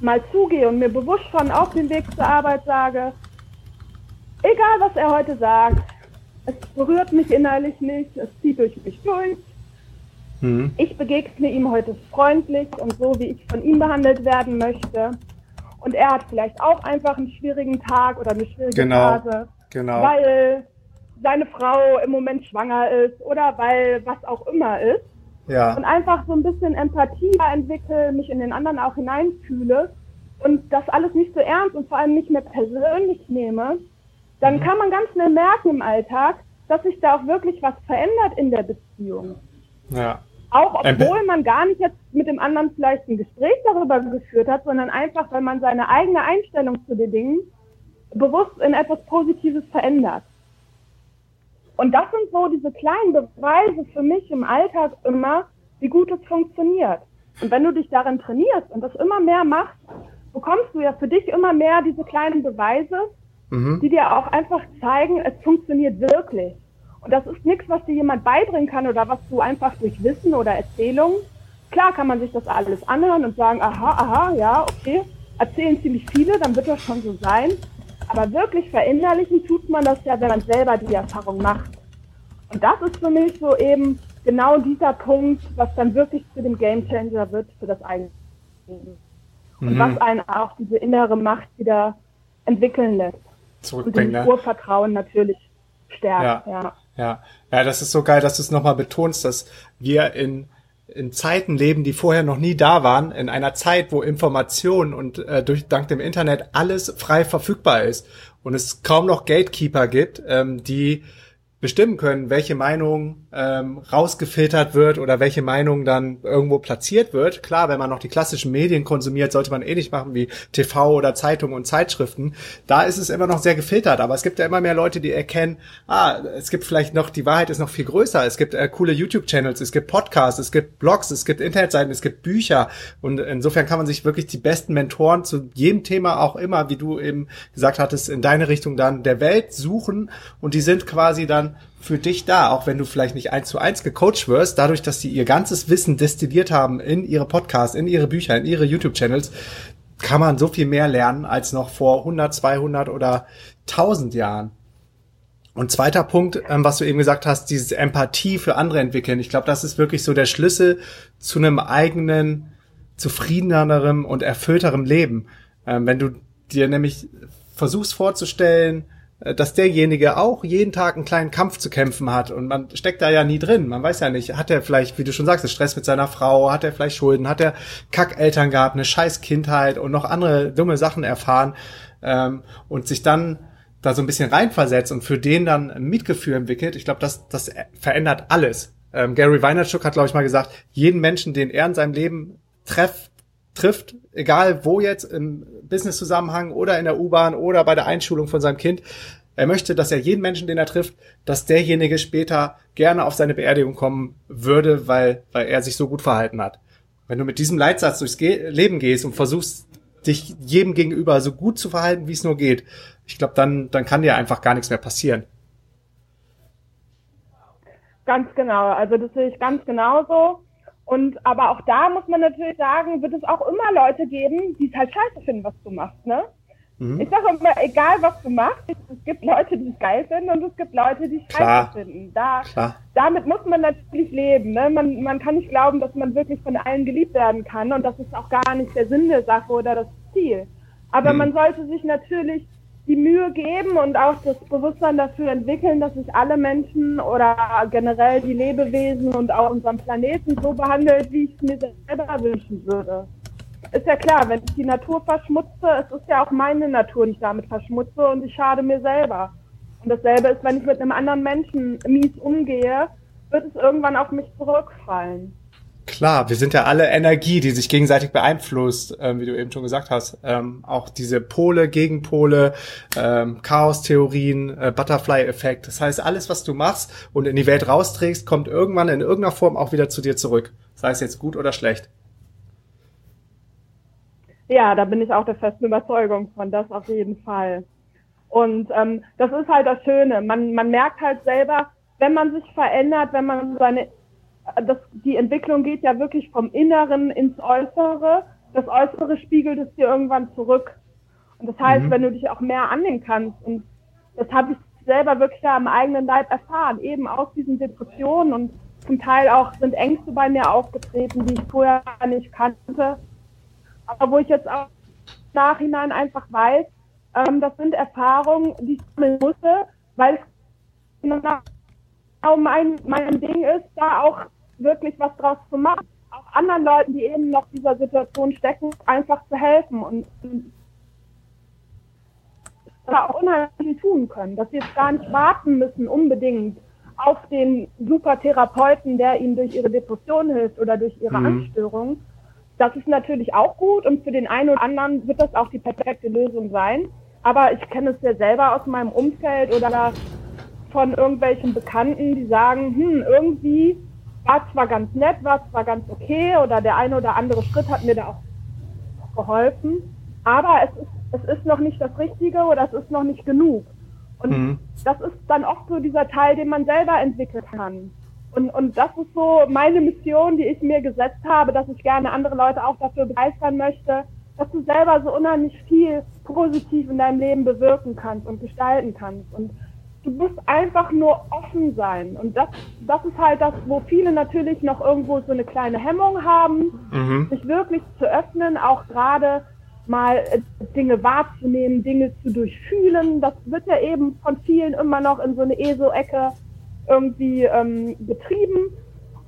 mal zugehe und mir bewusst schon auf dem Weg zur Arbeit sage, egal was er heute sagt, es berührt mich innerlich nicht, es zieht durch mich durch. Mhm. Ich begegne ihm heute freundlich und so, wie ich von ihm behandelt werden möchte. Und er hat vielleicht auch einfach einen schwierigen Tag oder eine schwierige genau. Phase. Genau. Weil seine Frau im Moment schwanger ist oder weil was auch immer ist. Ja. Und einfach so ein bisschen Empathie entwickle, mich in den anderen auch hineinfühle und das alles nicht so ernst und vor allem nicht mehr persönlich nehme, dann mhm. kann man ganz schnell merken im Alltag, dass sich da auch wirklich was verändert in der Beziehung. Ja. Auch obwohl man gar nicht jetzt mit dem anderen vielleicht ein Gespräch darüber geführt hat, sondern einfach, weil man seine eigene Einstellung zu den Dingen bewusst in etwas Positives verändert. Und das sind so diese kleinen Beweise für mich im Alltag immer, wie gut es funktioniert. Und wenn du dich darin trainierst und das immer mehr machst, bekommst du ja für dich immer mehr diese kleinen Beweise, mhm. die dir auch einfach zeigen, es funktioniert wirklich. Und das ist nichts, was dir jemand beibringen kann oder was du einfach durch Wissen oder Erzählung. Klar kann man sich das alles anhören und sagen, aha, aha, ja, okay, erzählen ziemlich viele, dann wird das schon so sein. Aber wirklich verinnerlichen tut man das ja, wenn man selber die Erfahrung macht. Und das ist für mich so eben genau dieser Punkt, was dann wirklich zu dem Gamechanger wird für das eigene Leben. Und mhm. was einen auch diese innere Macht wieder entwickeln lässt. Zurückbringen. Und das Urvertrauen natürlich stärkt. Ja. ja. Ja, ja, das ist so geil, dass du es nochmal betonst, dass wir in in Zeiten leben, die vorher noch nie da waren, in einer Zeit, wo Information und äh, durch dank dem Internet alles frei verfügbar ist und es kaum noch Gatekeeper gibt, ähm, die bestimmen können, welche Meinung ähm, rausgefiltert wird oder welche Meinung dann irgendwo platziert wird. Klar, wenn man noch die klassischen Medien konsumiert, sollte man ähnlich machen wie TV oder Zeitungen und Zeitschriften. Da ist es immer noch sehr gefiltert, aber es gibt ja immer mehr Leute, die erkennen, ah, es gibt vielleicht noch, die Wahrheit ist noch viel größer. Es gibt äh, coole YouTube-Channels, es gibt Podcasts, es gibt Blogs, es gibt Internetseiten, es gibt Bücher und insofern kann man sich wirklich die besten Mentoren zu jedem Thema auch immer, wie du eben gesagt hattest, in deine Richtung dann der Welt suchen und die sind quasi dann für dich da, auch wenn du vielleicht nicht eins zu eins gecoacht wirst, dadurch, dass sie ihr ganzes Wissen destilliert haben in ihre Podcasts, in ihre Bücher, in ihre YouTube-Channels, kann man so viel mehr lernen als noch vor 100, 200 oder 1000 Jahren. Und zweiter Punkt, ähm, was du eben gesagt hast, dieses Empathie für andere entwickeln. Ich glaube, das ist wirklich so der Schlüssel zu einem eigenen, zufriedenerem und erfüllterem Leben. Ähm, wenn du dir nämlich versuchst vorzustellen, dass derjenige auch jeden Tag einen kleinen Kampf zu kämpfen hat und man steckt da ja nie drin. Man weiß ja nicht, hat er vielleicht, wie du schon sagst, Stress mit seiner Frau, hat er vielleicht Schulden, hat er Kackeltern gehabt, eine scheiß Kindheit und noch andere dumme Sachen erfahren ähm, und sich dann da so ein bisschen reinversetzt und für den dann ein Mitgefühl entwickelt. Ich glaube, das, das verändert alles. Ähm, Gary Vaynerchuk hat, glaube ich, mal gesagt, jeden Menschen, den er in seinem Leben trefft, trifft, egal wo jetzt, im Business-Zusammenhang oder in der U-Bahn oder bei der Einschulung von seinem Kind. Er möchte, dass er jeden Menschen, den er trifft, dass derjenige später gerne auf seine Beerdigung kommen würde, weil, weil er sich so gut verhalten hat. Wenn du mit diesem Leitsatz durchs Ge Leben gehst und versuchst, dich jedem gegenüber so gut zu verhalten, wie es nur geht, ich glaube, dann, dann kann dir einfach gar nichts mehr passieren. Ganz genau. Also das sehe ich ganz genauso. Und aber auch da muss man natürlich sagen, wird es auch immer Leute geben, die es halt scheiße finden, was du machst, ne? Mhm. Ich sage immer, egal was du machst, es gibt Leute, die es geil finden und es gibt Leute, die es scheiße finden. Da, damit muss man natürlich leben. Ne? Man, man kann nicht glauben, dass man wirklich von allen geliebt werden kann und das ist auch gar nicht der Sinn der Sache oder das Ziel. Aber mhm. man sollte sich natürlich die Mühe geben und auch das Bewusstsein dafür entwickeln, dass sich alle Menschen oder generell die Lebewesen und auch unseren Planeten so behandelt, wie ich es mir selber wünschen würde. Ist ja klar, wenn ich die Natur verschmutze, es ist ja auch meine Natur, die ich damit verschmutze und ich schade mir selber. Und dasselbe ist, wenn ich mit einem anderen Menschen mies umgehe, wird es irgendwann auf mich zurückfallen. Klar, wir sind ja alle Energie, die sich gegenseitig beeinflusst, ähm, wie du eben schon gesagt hast. Ähm, auch diese Pole, Gegenpole, ähm, Chaos-Theorien, äh, Butterfly-Effekt. Das heißt, alles, was du machst und in die Welt rausträgst, kommt irgendwann in irgendeiner Form auch wieder zu dir zurück. Sei es jetzt gut oder schlecht. Ja, da bin ich auch der festen Überzeugung von, das auf jeden Fall. Und ähm, das ist halt das Schöne. Man, man merkt halt selber, wenn man sich verändert, wenn man seine das, die Entwicklung geht ja wirklich vom Inneren ins Äußere. Das Äußere spiegelt es dir irgendwann zurück. Und das heißt, mhm. wenn du dich auch mehr annehmen kannst, und das habe ich selber wirklich am eigenen Leib erfahren, eben aus diesen Depressionen und zum Teil auch sind Ängste bei mir aufgetreten, die ich vorher nicht kannte, aber wo ich jetzt auch im Nachhinein einfach weiß, ähm, das sind Erfahrungen, die ich sammeln musste, weil es genau mein, mein Ding ist, da auch wirklich was draus zu machen. Auch anderen Leuten, die eben noch dieser Situation stecken, einfach zu helfen und da auch unheimlich viel tun können, dass sie jetzt gar nicht warten müssen unbedingt auf den super Therapeuten, der ihnen durch ihre Depression hilft oder durch ihre mhm. Anstörung. Das ist natürlich auch gut und für den einen oder anderen wird das auch die perfekte Lösung sein. Aber ich kenne es ja selber aus meinem Umfeld oder von irgendwelchen Bekannten, die sagen, hm, irgendwie war zwar ganz nett, war zwar ganz okay oder der eine oder andere Schritt hat mir da auch geholfen, aber es ist es ist noch nicht das Richtige oder es ist noch nicht genug. Und mhm. das ist dann oft so dieser Teil, den man selber entwickeln kann. Und, und das ist so meine Mission, die ich mir gesetzt habe, dass ich gerne andere Leute auch dafür begeistern möchte, dass du selber so unheimlich viel positiv in deinem Leben bewirken kannst und gestalten kannst. Und du musst einfach nur offen sein. Und das, das ist halt das, wo viele natürlich noch irgendwo so eine kleine Hemmung haben, mhm. sich wirklich zu öffnen, auch gerade mal äh, Dinge wahrzunehmen, Dinge zu durchfühlen. Das wird ja eben von vielen immer noch in so eine ESO-Ecke irgendwie ähm, betrieben.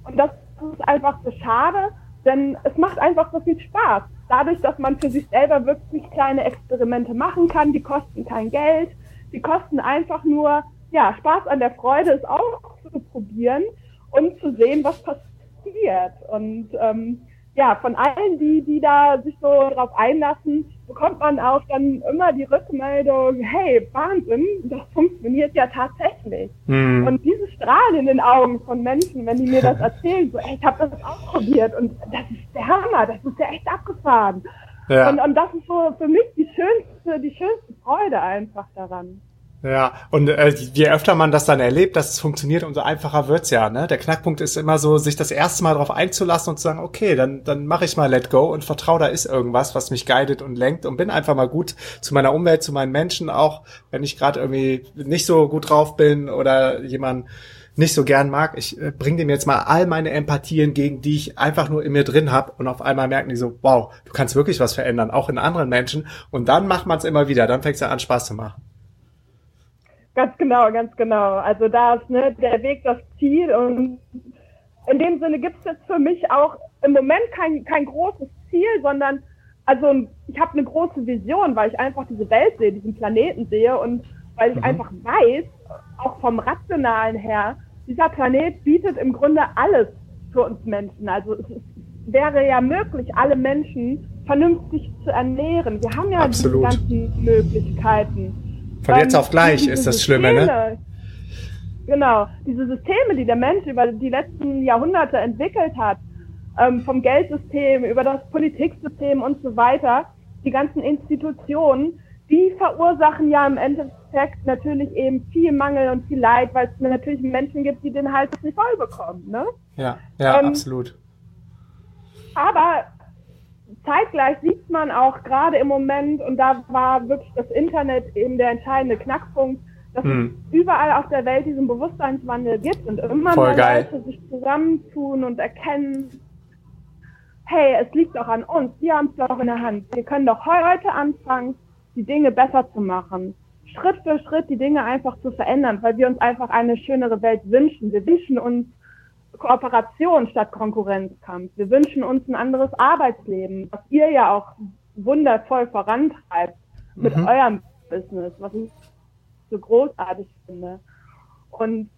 Und das ist einfach so schade, denn es macht einfach so viel Spaß. Dadurch, dass man für sich selber wirklich kleine Experimente machen kann, die kosten kein Geld, die kosten einfach nur, ja, Spaß an der Freude ist auch zu probieren und zu sehen, was passiert. Und ähm, ja, von allen, die, die da sich so drauf einlassen, bekommt man auch dann immer die Rückmeldung, hey, Wahnsinn, das funktioniert ja tatsächlich. Mhm. Und dieses Strahlen in den Augen von Menschen, wenn die mir das erzählen, so, ey, ich habe das ausprobiert und das ist der Hammer, das ist ja echt abgefahren. Ja. Und, und das ist so für mich die schönste, die schönste Freude einfach daran. Ja, und äh, je öfter man das dann erlebt, dass es funktioniert, umso einfacher wird's ja. Ne? Der Knackpunkt ist immer so, sich das erste Mal darauf einzulassen und zu sagen, okay, dann, dann mache ich mal Let Go und vertraue, da ist irgendwas, was mich guidet und lenkt und bin einfach mal gut zu meiner Umwelt, zu meinen Menschen, auch wenn ich gerade irgendwie nicht so gut drauf bin oder jemand nicht so gern mag. Ich äh, bringe dem jetzt mal all meine Empathie entgegen, die ich einfach nur in mir drin habe und auf einmal merken die so, wow, du kannst wirklich was verändern, auch in anderen Menschen. Und dann macht man es immer wieder, dann fängt es ja an, Spaß zu machen. Ganz genau, ganz genau. Also da ist ne, der Weg das Ziel und in dem Sinne gibt es jetzt für mich auch im Moment kein, kein großes Ziel, sondern also ich habe eine große Vision, weil ich einfach diese Welt sehe, diesen Planeten sehe und weil ich mhm. einfach weiß, auch vom Rationalen her, dieser Planet bietet im Grunde alles für uns Menschen. Also es wäre ja möglich, alle Menschen vernünftig zu ernähren. Wir haben ja Absolut. diese ganzen Möglichkeiten. Von jetzt auf gleich ist das Schlimme, ne? Genau, diese Systeme, die der Mensch über die letzten Jahrhunderte entwickelt hat, ähm, vom Geldsystem über das Politiksystem und so weiter, die ganzen Institutionen, die verursachen ja im Endeffekt natürlich eben viel Mangel und viel Leid, weil es natürlich Menschen gibt, die den Hals nicht voll bekommen. Ne? Ja, ja, ähm, absolut. Aber zeitgleich sieht man auch gerade im Moment, und da war wirklich das Internet eben der entscheidende Knackpunkt, dass hm. es überall auf der Welt diesen Bewusstseinswandel gibt und immer Voll mehr geil. Leute sich zusammentun und erkennen, hey, es liegt doch an uns, wir haben es doch in der Hand. Wir können doch heute anfangen, die Dinge besser zu machen. Schritt für Schritt die Dinge einfach zu verändern, weil wir uns einfach eine schönere Welt wünschen. Wir wünschen uns Kooperation statt Konkurrenzkampf. Wir wünschen uns ein anderes Arbeitsleben, was ihr ja auch wundervoll vorantreibt mit mhm. eurem Business, was ich so großartig finde. Und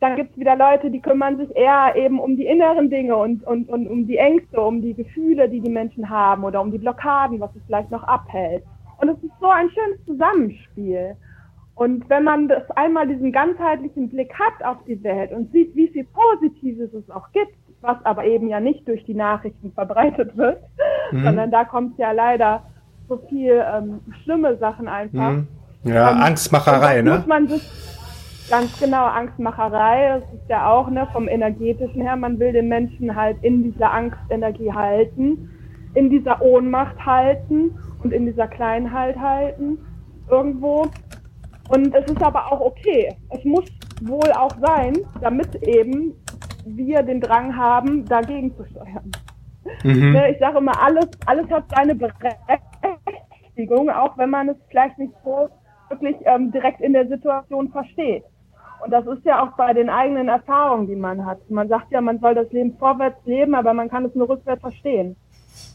dann gibt es wieder Leute, die kümmern sich eher eben um die inneren Dinge und, und, und um die Ängste, um die Gefühle, die die Menschen haben oder um die Blockaden, was es vielleicht noch abhält. Und es ist so ein schönes Zusammenspiel. Und wenn man das einmal diesen ganzheitlichen Blick hat auf die Welt und sieht, wie viel Positives es auch gibt, was aber eben ja nicht durch die Nachrichten verbreitet wird, mhm. sondern da kommt ja leider so viel ähm, schlimme Sachen einfach. Mhm. Ja, ähm, Angstmacherei, ne? Muss man sich ganz genau Angstmacherei. Das ist ja auch ne vom energetischen her. Man will den Menschen halt in dieser Angstenergie halten, in dieser Ohnmacht halten und in dieser Kleinheit halten irgendwo. Und es ist aber auch okay. Es muss wohl auch sein, damit eben wir den Drang haben, dagegen zu steuern. Mhm. Ne, ich sage immer, alles, alles hat seine Berechtigung, auch wenn man es vielleicht nicht so wirklich ähm, direkt in der Situation versteht. Und das ist ja auch bei den eigenen Erfahrungen, die man hat. Man sagt ja, man soll das Leben vorwärts leben, aber man kann es nur rückwärts verstehen.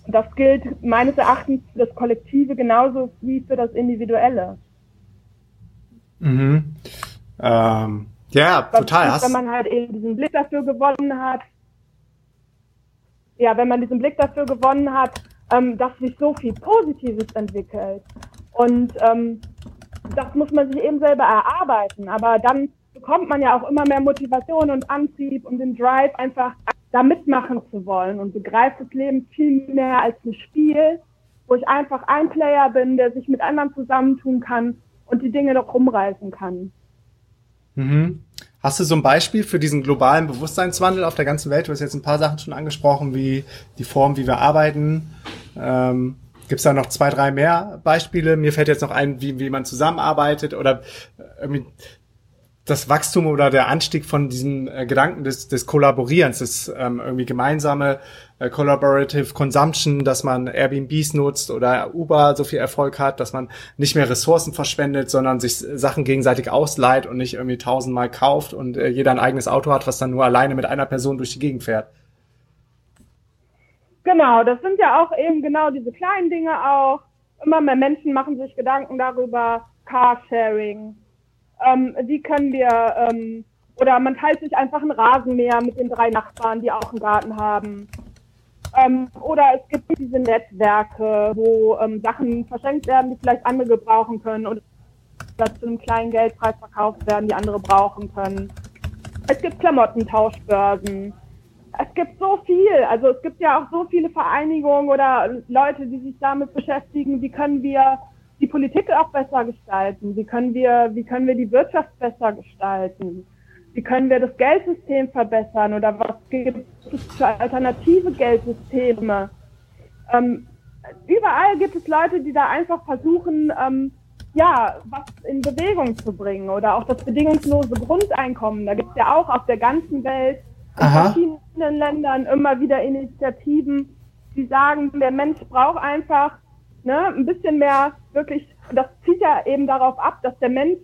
Und das gilt meines Erachtens für das Kollektive genauso wie für das Individuelle. Mhm. Ähm, ja, total. Ist, wenn man halt eben diesen Blick dafür gewonnen hat, ja, wenn man diesen Blick dafür gewonnen hat, ähm, dass sich so viel Positives entwickelt. Und ähm, das muss man sich eben selber erarbeiten. Aber dann bekommt man ja auch immer mehr Motivation und Antrieb und den Drive, einfach da mitmachen zu wollen und begreift das Leben viel mehr als ein Spiel, wo ich einfach ein Player bin, der sich mit anderen zusammentun kann und die Dinge noch rumreißen kann. Mhm. Hast du so ein Beispiel für diesen globalen Bewusstseinswandel auf der ganzen Welt? Du hast jetzt ein paar Sachen schon angesprochen, wie die Form, wie wir arbeiten. Ähm, Gibt es da noch zwei, drei mehr Beispiele? Mir fällt jetzt noch ein, wie, wie man zusammenarbeitet oder irgendwie das Wachstum oder der Anstieg von diesen äh, Gedanken des, des Kollaborierens, des ähm, irgendwie gemeinsame äh, Collaborative Consumption, dass man Airbnbs nutzt oder Uber so viel Erfolg hat, dass man nicht mehr Ressourcen verschwendet, sondern sich Sachen gegenseitig ausleiht und nicht irgendwie tausendmal kauft und äh, jeder ein eigenes Auto hat, was dann nur alleine mit einer Person durch die Gegend fährt. Genau, das sind ja auch eben genau diese kleinen Dinge auch. Immer mehr Menschen machen sich Gedanken darüber, Carsharing, ähm, wie können wir, ähm, oder man teilt sich einfach ein Rasenmäher mit den drei Nachbarn, die auch einen Garten haben. Ähm, oder es gibt diese Netzwerke, wo ähm, Sachen verschenkt werden, die vielleicht andere gebrauchen können oder zu einem kleinen Geldpreis verkauft werden, die andere brauchen können. Es gibt Klamottentauschbörsen. Es gibt so viel. Also es gibt ja auch so viele Vereinigungen oder Leute, die sich damit beschäftigen, wie können wir die Politik auch besser gestalten? Wie können wir, wie können wir die Wirtschaft besser gestalten? Wie können wir das Geldsystem verbessern oder was gibt es für alternative Geldsysteme? Ähm, überall gibt es Leute, die da einfach versuchen, ähm, ja, was in Bewegung zu bringen oder auch das bedingungslose Grundeinkommen. Da gibt es ja auch auf der ganzen Welt in Aha. verschiedenen Ländern immer wieder Initiativen, die sagen, der Mensch braucht einfach ne, ein bisschen mehr wirklich, das zieht ja eben darauf ab, dass der Mensch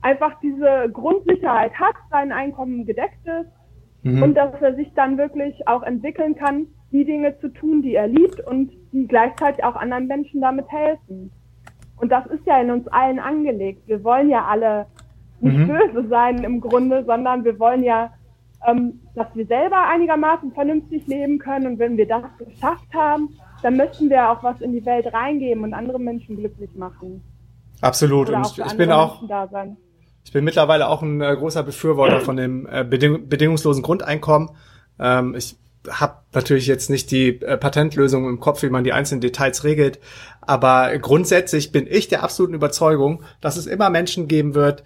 einfach diese Grundsicherheit hat, sein Einkommen gedeckt ist mhm. und dass er sich dann wirklich auch entwickeln kann, die Dinge zu tun, die er liebt und die gleichzeitig auch anderen Menschen damit helfen. Und das ist ja in uns allen angelegt. Wir wollen ja alle nicht mhm. böse sein im Grunde, sondern wir wollen ja, ähm, dass wir selber einigermaßen vernünftig leben können. Und wenn wir das geschafft haben, dann möchten wir auch was in die Welt reingeben und andere Menschen glücklich machen. Absolut. Oder und ich, ich bin auch, ich bin mittlerweile auch ein äh, großer Befürworter von dem äh, beding bedingungslosen Grundeinkommen. Ähm, ich habe natürlich jetzt nicht die äh, Patentlösung im Kopf, wie man die einzelnen Details regelt, aber grundsätzlich bin ich der absoluten Überzeugung, dass es immer Menschen geben wird,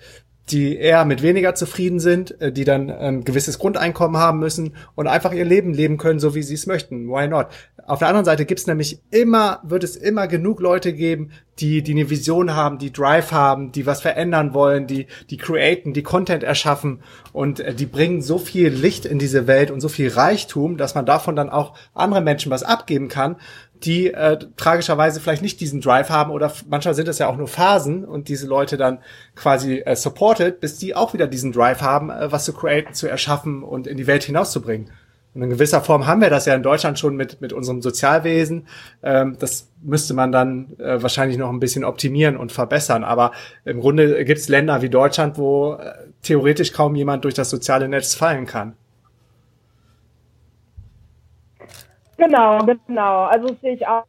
die eher mit weniger zufrieden sind, äh, die dann ein ähm, gewisses Grundeinkommen haben müssen und einfach ihr Leben leben können, so wie sie es möchten. Why not? Auf der anderen Seite gibt es nämlich immer, wird es immer genug Leute geben, die, die eine Vision haben, die Drive haben, die was verändern wollen, die, die createn, die Content erschaffen und äh, die bringen so viel Licht in diese Welt und so viel Reichtum, dass man davon dann auch andere Menschen was abgeben kann, die äh, tragischerweise vielleicht nicht diesen Drive haben oder manchmal sind es ja auch nur Phasen und diese Leute dann quasi äh, supported, bis die auch wieder diesen Drive haben, äh, was zu createn, zu erschaffen und in die Welt hinauszubringen. Und in gewisser Form haben wir das ja in Deutschland schon mit, mit unserem Sozialwesen. Ähm, das müsste man dann äh, wahrscheinlich noch ein bisschen optimieren und verbessern. Aber im Grunde gibt es Länder wie Deutschland, wo äh, theoretisch kaum jemand durch das soziale Netz fallen kann. Genau, genau. Also das sehe ich auch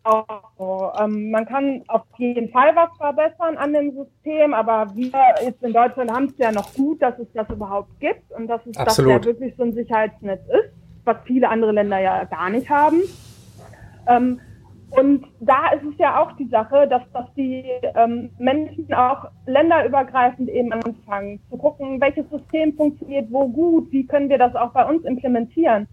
so. Ähm, man kann auf jeden Fall was verbessern an dem System, aber wir jetzt in Deutschland haben es ja noch gut, dass es das überhaupt gibt und dass es das ja wirklich so ein Sicherheitsnetz ist, was viele andere Länder ja gar nicht haben. Ähm, und da ist es ja auch die Sache, dass, dass die ähm, Menschen auch länderübergreifend eben anfangen zu gucken, welches System funktioniert wo gut, wie können wir das auch bei uns implementieren.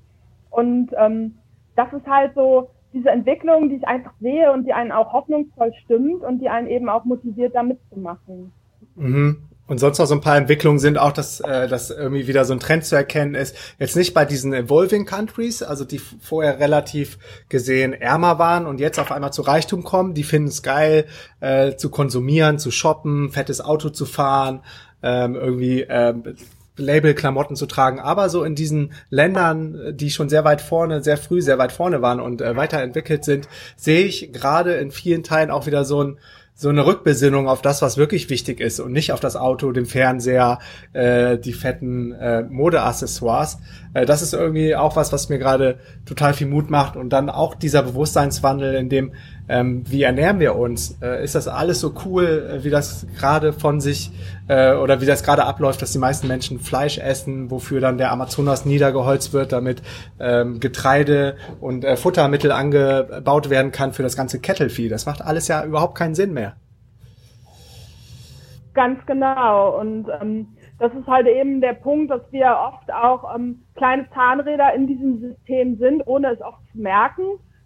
Und ähm, das ist halt so diese Entwicklung, die ich einfach sehe und die einen auch hoffnungsvoll stimmt und die einen eben auch motiviert, da mitzumachen. Mhm. Und sonst noch so ein paar Entwicklungen sind auch, dass, äh, dass irgendwie wieder so ein Trend zu erkennen ist. Jetzt nicht bei diesen Evolving Countries, also die vorher relativ gesehen ärmer waren und jetzt auf einmal zu Reichtum kommen. Die finden es geil, äh, zu konsumieren, zu shoppen, fettes Auto zu fahren, ähm, irgendwie äh, Label-Klamotten zu tragen, aber so in diesen Ländern, die schon sehr weit vorne, sehr früh sehr weit vorne waren und äh, weiterentwickelt sind, sehe ich gerade in vielen Teilen auch wieder so ein so eine Rückbesinnung auf das, was wirklich wichtig ist und nicht auf das Auto, den Fernseher, äh, die fetten äh, Modeaccessoires. Äh, das ist irgendwie auch was, was mir gerade total viel Mut macht und dann auch dieser Bewusstseinswandel, in dem ähm, wie ernähren wir uns? Äh, ist das alles so cool, äh, wie das gerade von sich äh, oder wie das gerade abläuft, dass die meisten Menschen Fleisch essen, wofür dann der Amazonas niedergeholzt wird, damit ähm, Getreide und äh, Futtermittel angebaut werden kann für das ganze Kettelvieh. Das macht alles ja überhaupt keinen Sinn mehr. Ganz genau. Und ähm, das ist halt eben der Punkt, dass wir oft auch ähm, kleine Zahnräder in diesem System sind, ohne es auch zu merken.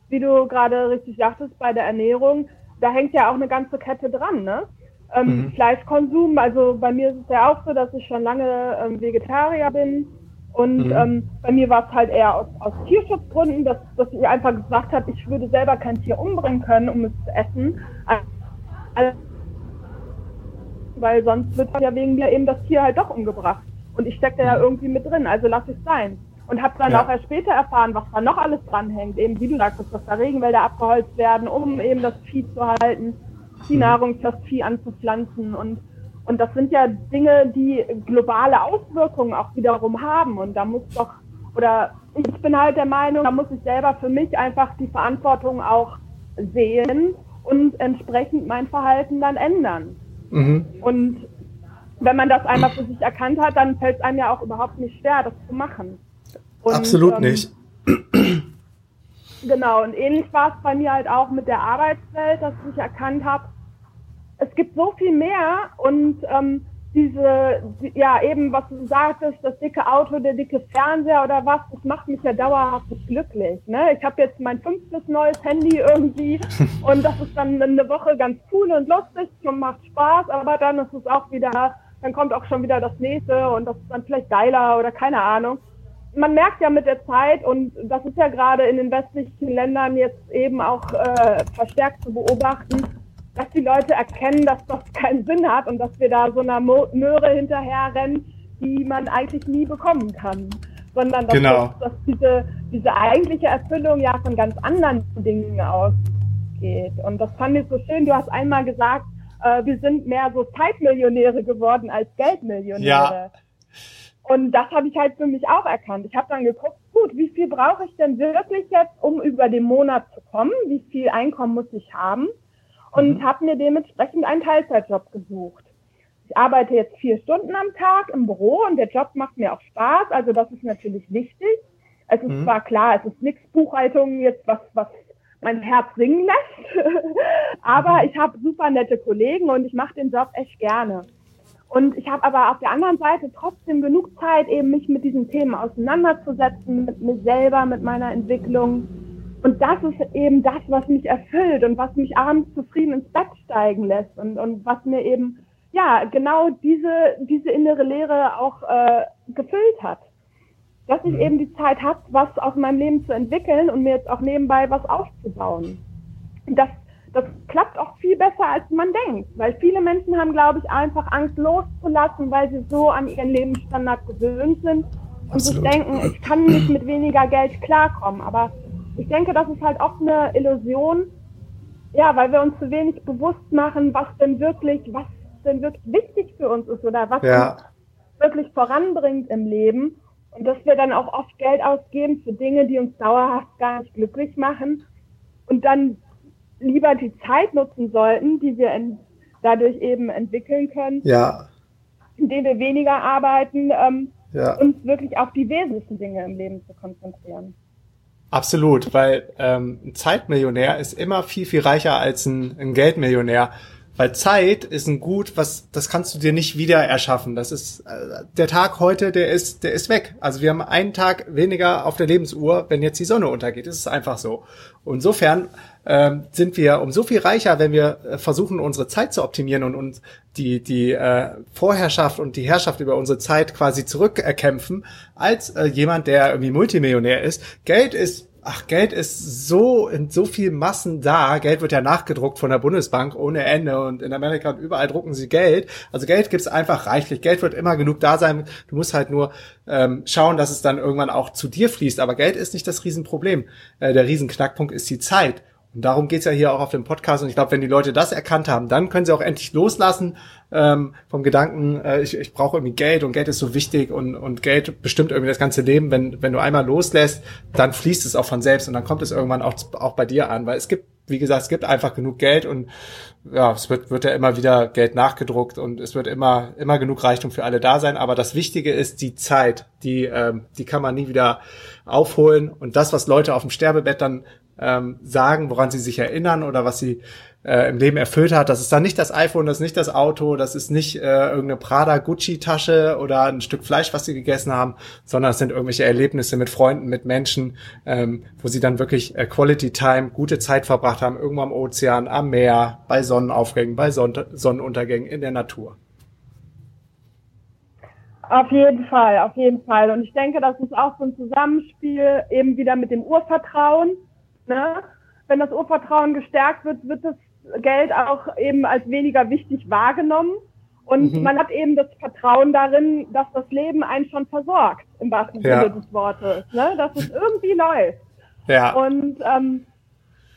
Wie du gerade richtig sagtest bei der Ernährung, da hängt ja auch eine ganze Kette dran, ne? Ähm, mhm. Fleischkonsum, also bei mir ist es ja auch so, dass ich schon lange ähm, Vegetarier bin. Und mhm. ähm, bei mir war es halt eher aus, aus Tierschutzgründen, dass, dass ich einfach gesagt habe, ich würde selber kein Tier umbringen können, um es zu essen. Also, weil sonst wird ja wegen mir eben das Tier halt doch umgebracht. Und ich stecke da ja mhm. irgendwie mit drin, also lass es sein. Und habe dann ja. auch erst später erfahren, was da noch alles dranhängt. Eben wie du sagtest, dass da Regenwälder abgeholzt werden, um eben das Vieh zu halten, die mhm. Nahrung für das Vieh anzupflanzen. Und, und das sind ja Dinge, die globale Auswirkungen auch wiederum haben. Und da muss doch, oder ich bin halt der Meinung, da muss ich selber für mich einfach die Verantwortung auch sehen und entsprechend mein Verhalten dann ändern. Mhm. Und wenn man das einmal für sich erkannt hat, dann fällt es einem ja auch überhaupt nicht schwer, das zu machen. Und, Absolut ähm, nicht. Genau, und ähnlich war es bei mir halt auch mit der Arbeitswelt, dass ich erkannt habe, es gibt so viel mehr und ähm, diese, ja eben, was du sagtest, das dicke Auto, der dicke Fernseher oder was, das macht mich ja dauerhaft glücklich. Ne? Ich habe jetzt mein fünftes neues Handy irgendwie und das ist dann eine Woche ganz cool und lustig und macht Spaß, aber dann ist es auch wieder, dann kommt auch schon wieder das nächste und das ist dann vielleicht geiler oder keine Ahnung. Man merkt ja mit der Zeit und das ist ja gerade in den westlichen Ländern jetzt eben auch äh, verstärkt zu beobachten, dass die Leute erkennen, dass das keinen Sinn hat und dass wir da so einer Möhre hinterherrennen, die man eigentlich nie bekommen kann. Sondern dass, genau. das, dass diese, diese eigentliche Erfüllung ja von ganz anderen Dingen ausgeht. Und das fand ich so schön. Du hast einmal gesagt, äh, wir sind mehr so Zeitmillionäre geworden als Geldmillionäre. Ja. Und das habe ich halt für mich auch erkannt. Ich habe dann geguckt, gut, wie viel brauche ich denn wirklich jetzt, um über den Monat zu kommen? Wie viel Einkommen muss ich haben? und mhm. habe mir dementsprechend einen Teilzeitjob gesucht. Ich arbeite jetzt vier Stunden am Tag im Büro und der Job macht mir auch Spaß, also das ist natürlich wichtig. Es ist mhm. zwar klar, es ist nichts Buchhaltung jetzt, was, was mein Herz singen lässt, aber mhm. ich habe super nette Kollegen und ich mache den Job echt gerne. Und ich habe aber auf der anderen Seite trotzdem genug Zeit, eben mich mit diesen Themen auseinanderzusetzen, mit mir selber, mit meiner Entwicklung. Und das ist eben das, was mich erfüllt und was mich abends zufrieden ins Bett steigen lässt und, und was mir eben, ja, genau diese, diese innere Lehre auch äh, gefüllt hat. Dass ich mhm. eben die Zeit habe, was aus meinem Leben zu entwickeln und mir jetzt auch nebenbei was aufzubauen. Das, das klappt auch viel besser, als man denkt. Weil viele Menschen haben, glaube ich, einfach Angst loszulassen, weil sie so an ihren Lebensstandard gewöhnt sind und sich denken, ich kann nicht mit weniger Geld klarkommen. Aber ich denke, das ist halt oft eine Illusion, ja, weil wir uns zu wenig bewusst machen, was denn wirklich, was denn wirklich wichtig für uns ist oder was ja. uns wirklich voranbringt im Leben. Und dass wir dann auch oft Geld ausgeben für Dinge, die uns dauerhaft gar nicht glücklich machen und dann lieber die Zeit nutzen sollten, die wir dadurch eben entwickeln können, ja. indem wir weniger arbeiten, ähm, ja. uns wirklich auf die wesentlichen Dinge im Leben zu konzentrieren. Absolut, weil ähm, ein Zeitmillionär ist immer viel, viel reicher als ein, ein Geldmillionär. Weil Zeit ist ein Gut, was das kannst du dir nicht wieder erschaffen. Das ist äh, der Tag heute, der ist, der ist weg. Also wir haben einen Tag weniger auf der Lebensuhr, wenn jetzt die Sonne untergeht. Das ist einfach so. insofern ähm, sind wir umso viel reicher, wenn wir äh, versuchen, unsere Zeit zu optimieren und uns die die äh, Vorherrschaft und die Herrschaft über unsere Zeit quasi zurückerkämpfen, als äh, jemand, der irgendwie Multimillionär ist. Geld ist ach, Geld ist so in so viel Massen da. Geld wird ja nachgedruckt von der Bundesbank ohne Ende und in Amerika und überall drucken sie Geld. Also Geld gibt's einfach reichlich. Geld wird immer genug da sein. Du musst halt nur ähm, schauen, dass es dann irgendwann auch zu dir fließt. Aber Geld ist nicht das Riesenproblem. Äh, der Riesenknackpunkt ist die Zeit. Und darum geht's ja hier auch auf dem Podcast. Und ich glaube, wenn die Leute das erkannt haben, dann können sie auch endlich loslassen ähm, vom Gedanken, äh, ich, ich brauche irgendwie Geld und Geld ist so wichtig und, und Geld bestimmt irgendwie das ganze Leben. Wenn, wenn du einmal loslässt, dann fließt es auch von selbst und dann kommt es irgendwann auch, auch bei dir an. Weil es gibt wie gesagt, es gibt einfach genug Geld und ja, es wird, wird ja immer wieder Geld nachgedruckt und es wird immer, immer genug Reichtum für alle da sein. Aber das Wichtige ist die Zeit, die, ähm, die kann man nie wieder aufholen. Und das, was Leute auf dem Sterbebett dann ähm, sagen, woran sie sich erinnern oder was sie äh, im Leben erfüllt hat. Das ist dann nicht das iPhone, das ist nicht das Auto, das ist nicht äh, irgendeine Prada Gucci Tasche oder ein Stück Fleisch, was sie gegessen haben, sondern es sind irgendwelche Erlebnisse mit Freunden, mit Menschen, ähm, wo sie dann wirklich äh, Quality Time, gute Zeit verbracht haben, irgendwo am Ozean, am Meer, bei Sonnenaufgängen, bei Son Sonnenuntergängen, in der Natur. Auf jeden Fall, auf jeden Fall. Und ich denke, das ist auch so ein Zusammenspiel eben wieder mit dem Urvertrauen. Ne? Wenn das Urvertrauen gestärkt wird, wird das Geld auch eben als weniger wichtig wahrgenommen. Und mhm. man hat eben das Vertrauen darin, dass das Leben einen schon versorgt, im wahrsten Sinne ja. des Wortes. Ne? Dass es irgendwie läuft. Ja. Und ähm,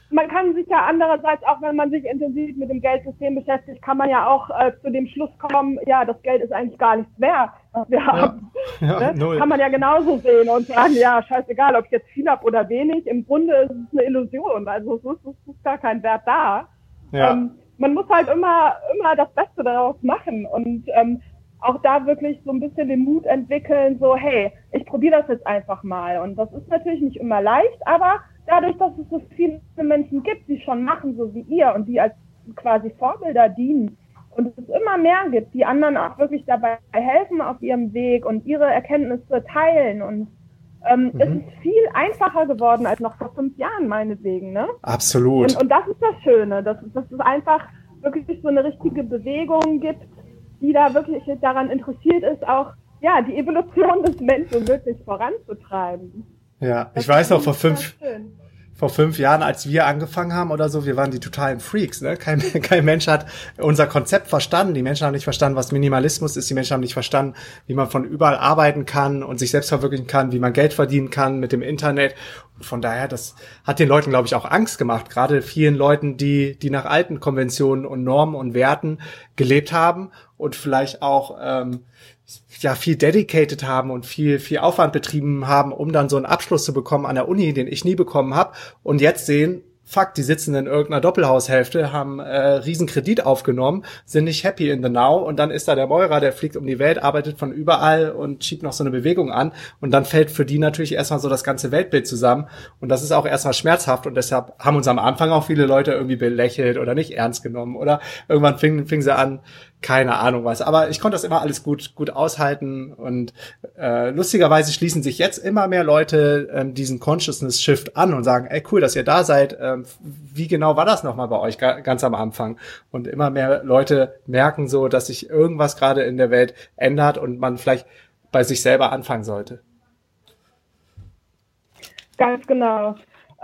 man kann sich ja andererseits, auch wenn man sich intensiv mit dem Geldsystem beschäftigt, kann man ja auch äh, zu dem Schluss kommen, ja, das Geld ist eigentlich gar nichts wert, was wir haben. Ja, ne? Kann man ja genauso sehen und sagen, ja, scheißegal, ob ich jetzt viel habe oder wenig, im Grunde ist es eine Illusion, also es ist, es ist gar kein Wert da. Ja. Ähm, man muss halt immer, immer das Beste daraus machen und ähm, auch da wirklich so ein bisschen den Mut entwickeln, so, hey, ich probiere das jetzt einfach mal. Und das ist natürlich nicht immer leicht, aber dadurch, dass es so viele Menschen gibt, die schon machen, so wie ihr und die als quasi Vorbilder dienen und es immer mehr gibt, die anderen auch wirklich dabei helfen auf ihrem Weg und ihre Erkenntnisse teilen und ähm, mhm. Es ist viel einfacher geworden als noch vor fünf Jahren, meinetwegen. Ne? Absolut. Und, und das ist das Schöne, dass, dass es einfach wirklich so eine richtige Bewegung gibt, die da wirklich daran interessiert ist, auch ja, die Evolution des Menschen wirklich voranzutreiben. Ja, das ich weiß noch, vor fünf, vor fünf Jahren, als wir angefangen haben oder so, wir waren die totalen Freaks. Ne? Kein, kein Mensch hat unser Konzept verstanden. Die Menschen haben nicht verstanden, was Minimalismus ist. Die Menschen haben nicht verstanden, wie man von überall arbeiten kann und sich selbst verwirklichen kann, wie man Geld verdienen kann mit dem Internet. Und von daher, das hat den Leuten, glaube ich, auch Angst gemacht. Gerade vielen Leuten, die, die nach alten Konventionen und Normen und Werten gelebt haben und vielleicht auch ähm, ja viel dedicated haben und viel viel Aufwand betrieben haben, um dann so einen Abschluss zu bekommen an der Uni, den ich nie bekommen habe und jetzt sehen, fuck, die sitzen in irgendeiner Doppelhaushälfte, haben äh, riesen Kredit aufgenommen, sind nicht happy in the now. Und dann ist da der Meurer, der fliegt um die Welt, arbeitet von überall und schiebt noch so eine Bewegung an. Und dann fällt für die natürlich erstmal so das ganze Weltbild zusammen. Und das ist auch erstmal schmerzhaft. Und deshalb haben uns am Anfang auch viele Leute irgendwie belächelt oder nicht ernst genommen. Oder irgendwann fingen fing sie an, keine Ahnung was. Aber ich konnte das immer alles gut, gut aushalten und äh, lustigerweise schließen sich jetzt immer mehr Leute ähm, diesen Consciousness Shift an und sagen, ey cool, dass ihr da seid. Ähm, wie genau war das nochmal bei euch ganz am Anfang? Und immer mehr Leute merken so, dass sich irgendwas gerade in der Welt ändert und man vielleicht bei sich selber anfangen sollte. Ganz genau.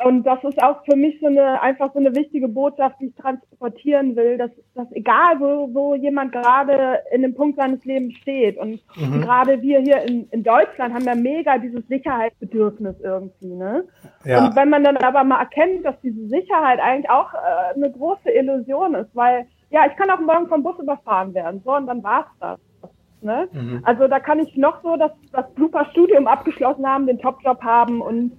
Und das ist auch für mich so eine, einfach so eine wichtige Botschaft, die ich transportieren will, dass, dass egal, wo, wo jemand gerade in dem Punkt seines Lebens steht und mhm. gerade wir hier in, in Deutschland haben ja mega dieses Sicherheitsbedürfnis irgendwie, ne? Ja. Und wenn man dann aber mal erkennt, dass diese Sicherheit eigentlich auch äh, eine große Illusion ist, weil, ja, ich kann auch morgen vom Bus überfahren werden, so, und dann war's das. Ne? Mhm. Also da kann ich noch so das, das super Studium abgeschlossen haben, den Top-Job haben und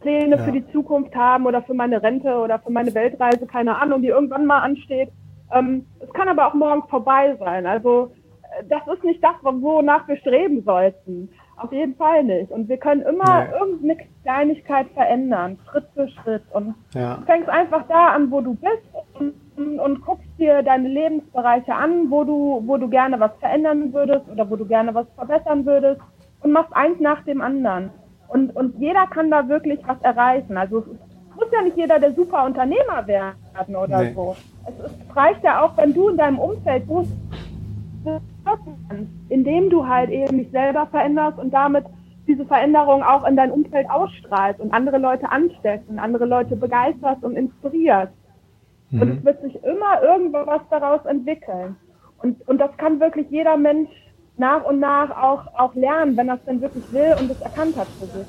Pläne ja. für die Zukunft haben oder für meine Rente oder für meine Weltreise, keine Ahnung, die irgendwann mal ansteht. Ähm, es kann aber auch morgen vorbei sein. Also äh, das ist nicht das, wonach wir streben sollten. Auf jeden Fall nicht. Und wir können immer nee. irgendeine Kleinigkeit verändern, Schritt für Schritt. Und ja. du fängst einfach da an, wo du bist und, und, guckst dir deine Lebensbereiche an, wo du, wo du gerne was verändern würdest oder wo du gerne was verbessern würdest und machst eins nach dem anderen. Und, und jeder kann da wirklich was erreichen. Also es muss ja nicht jeder der super Unternehmer werden oder nee. so. Es, es reicht ja auch, wenn du in deinem Umfeld bist, indem du halt eben dich selber veränderst und damit diese Veränderung auch in dein Umfeld ausstrahlst und andere Leute ansteckst und andere Leute begeisterst und inspirierst. Mhm. Und es wird sich immer irgendwas daraus entwickeln. Und, und das kann wirklich jeder Mensch nach und nach auch, auch lernen, wenn er es denn wirklich will und es erkannt hat für sich.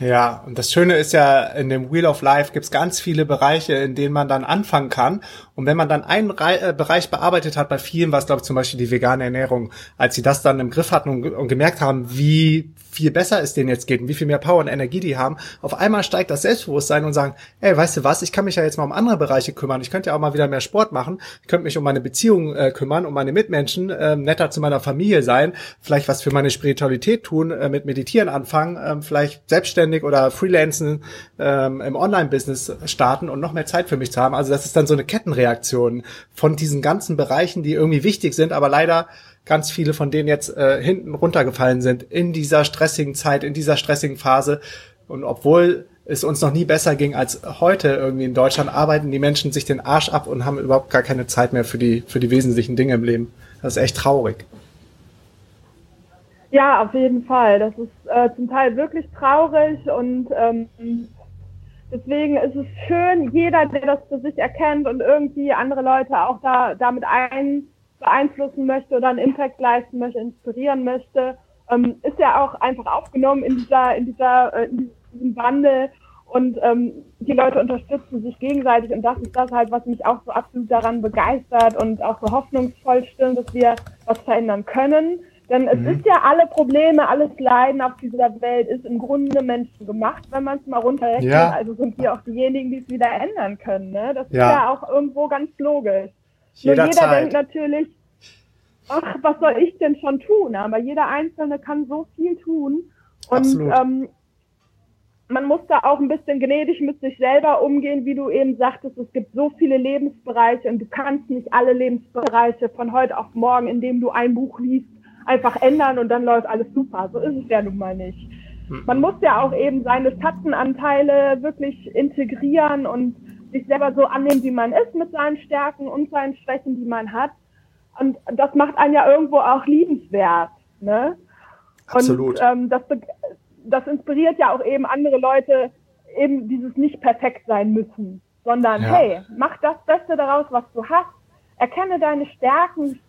Ja, und das Schöne ist ja, in dem Wheel of Life gibt's ganz viele Bereiche, in denen man dann anfangen kann. Und wenn man dann einen Re äh, Bereich bearbeitet hat, bei vielen war es, glaube ich, zum Beispiel die vegane Ernährung, als sie das dann im Griff hatten und, und gemerkt haben, wie viel besser es denen jetzt geht und wie viel mehr Power und Energie die haben, auf einmal steigt das Selbstbewusstsein und sagen, ey, weißt du was, ich kann mich ja jetzt mal um andere Bereiche kümmern. Ich könnte ja auch mal wieder mehr Sport machen. Ich könnte mich um meine Beziehungen äh, kümmern, um meine Mitmenschen, äh, netter zu meiner Familie sein, vielleicht was für meine Spiritualität tun, äh, mit Meditieren anfangen, äh, vielleicht selbstständig oder freelancen äh, im Online-Business starten und noch mehr Zeit für mich zu haben. Also das ist dann so eine Kettenreaktion von diesen ganzen Bereichen, die irgendwie wichtig sind, aber leider ganz viele von denen jetzt äh, hinten runtergefallen sind in dieser stressigen Zeit, in dieser stressigen Phase. Und obwohl es uns noch nie besser ging als heute irgendwie in Deutschland, arbeiten die Menschen sich den Arsch ab und haben überhaupt gar keine Zeit mehr für die, für die wesentlichen Dinge im Leben. Das ist echt traurig. Ja, auf jeden Fall. Das ist äh, zum Teil wirklich traurig und ähm, deswegen ist es schön, jeder, der das für sich erkennt und irgendwie andere Leute auch da damit ein beeinflussen möchte oder einen Impact leisten möchte, inspirieren möchte, ähm, ist ja auch einfach aufgenommen in dieser, in dieser, äh, in diesem Wandel und ähm, die Leute unterstützen sich gegenseitig und das ist das halt, was mich auch so absolut daran begeistert und auch so hoffnungsvoll stimmt, dass wir was verändern können. Denn es mhm. ist ja alle Probleme, alles Leiden auf dieser Welt ist im Grunde Menschen gemacht, wenn man es mal runterrechnet. Ja. Also sind wir auch diejenigen, die es wieder ändern können. Ne? Das ja. ist ja auch irgendwo ganz logisch. Jeder Nur jeder denkt natürlich, ach, was soll ich denn schon tun? Aber jeder Einzelne kann so viel tun. Und ähm, man muss da auch ein bisschen gnädig mit sich selber umgehen, wie du eben sagtest, es gibt so viele Lebensbereiche und du kannst nicht alle Lebensbereiche von heute auf morgen, indem du ein Buch liest, einfach ändern und dann läuft alles super. So ist es ja nun mal nicht. Hm. Man muss ja auch eben seine Schattenanteile wirklich integrieren und sich selber so annehmen, wie man ist, mit seinen Stärken und seinen Schwächen, die man hat. Und das macht einen ja irgendwo auch liebenswert. Ne? Absolut. Und ähm, das, das inspiriert ja auch eben andere Leute, eben dieses nicht perfekt sein müssen, sondern ja. hey, mach das Beste daraus, was du hast, erkenne deine Stärken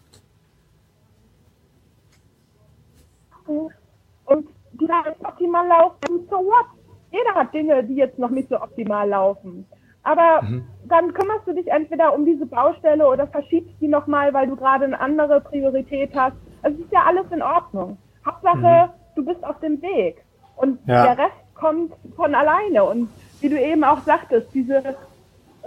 und die dann optimal laufen, so what? Jeder hat Dinge, die jetzt noch nicht so optimal laufen. Aber mhm. dann kümmerst du dich entweder um diese Baustelle oder verschiebst die nochmal, weil du gerade eine andere Priorität hast. Es ist ja alles in Ordnung. Hauptsache, mhm. du bist auf dem Weg. Und ja. der Rest kommt von alleine. Und wie du eben auch sagtest, diese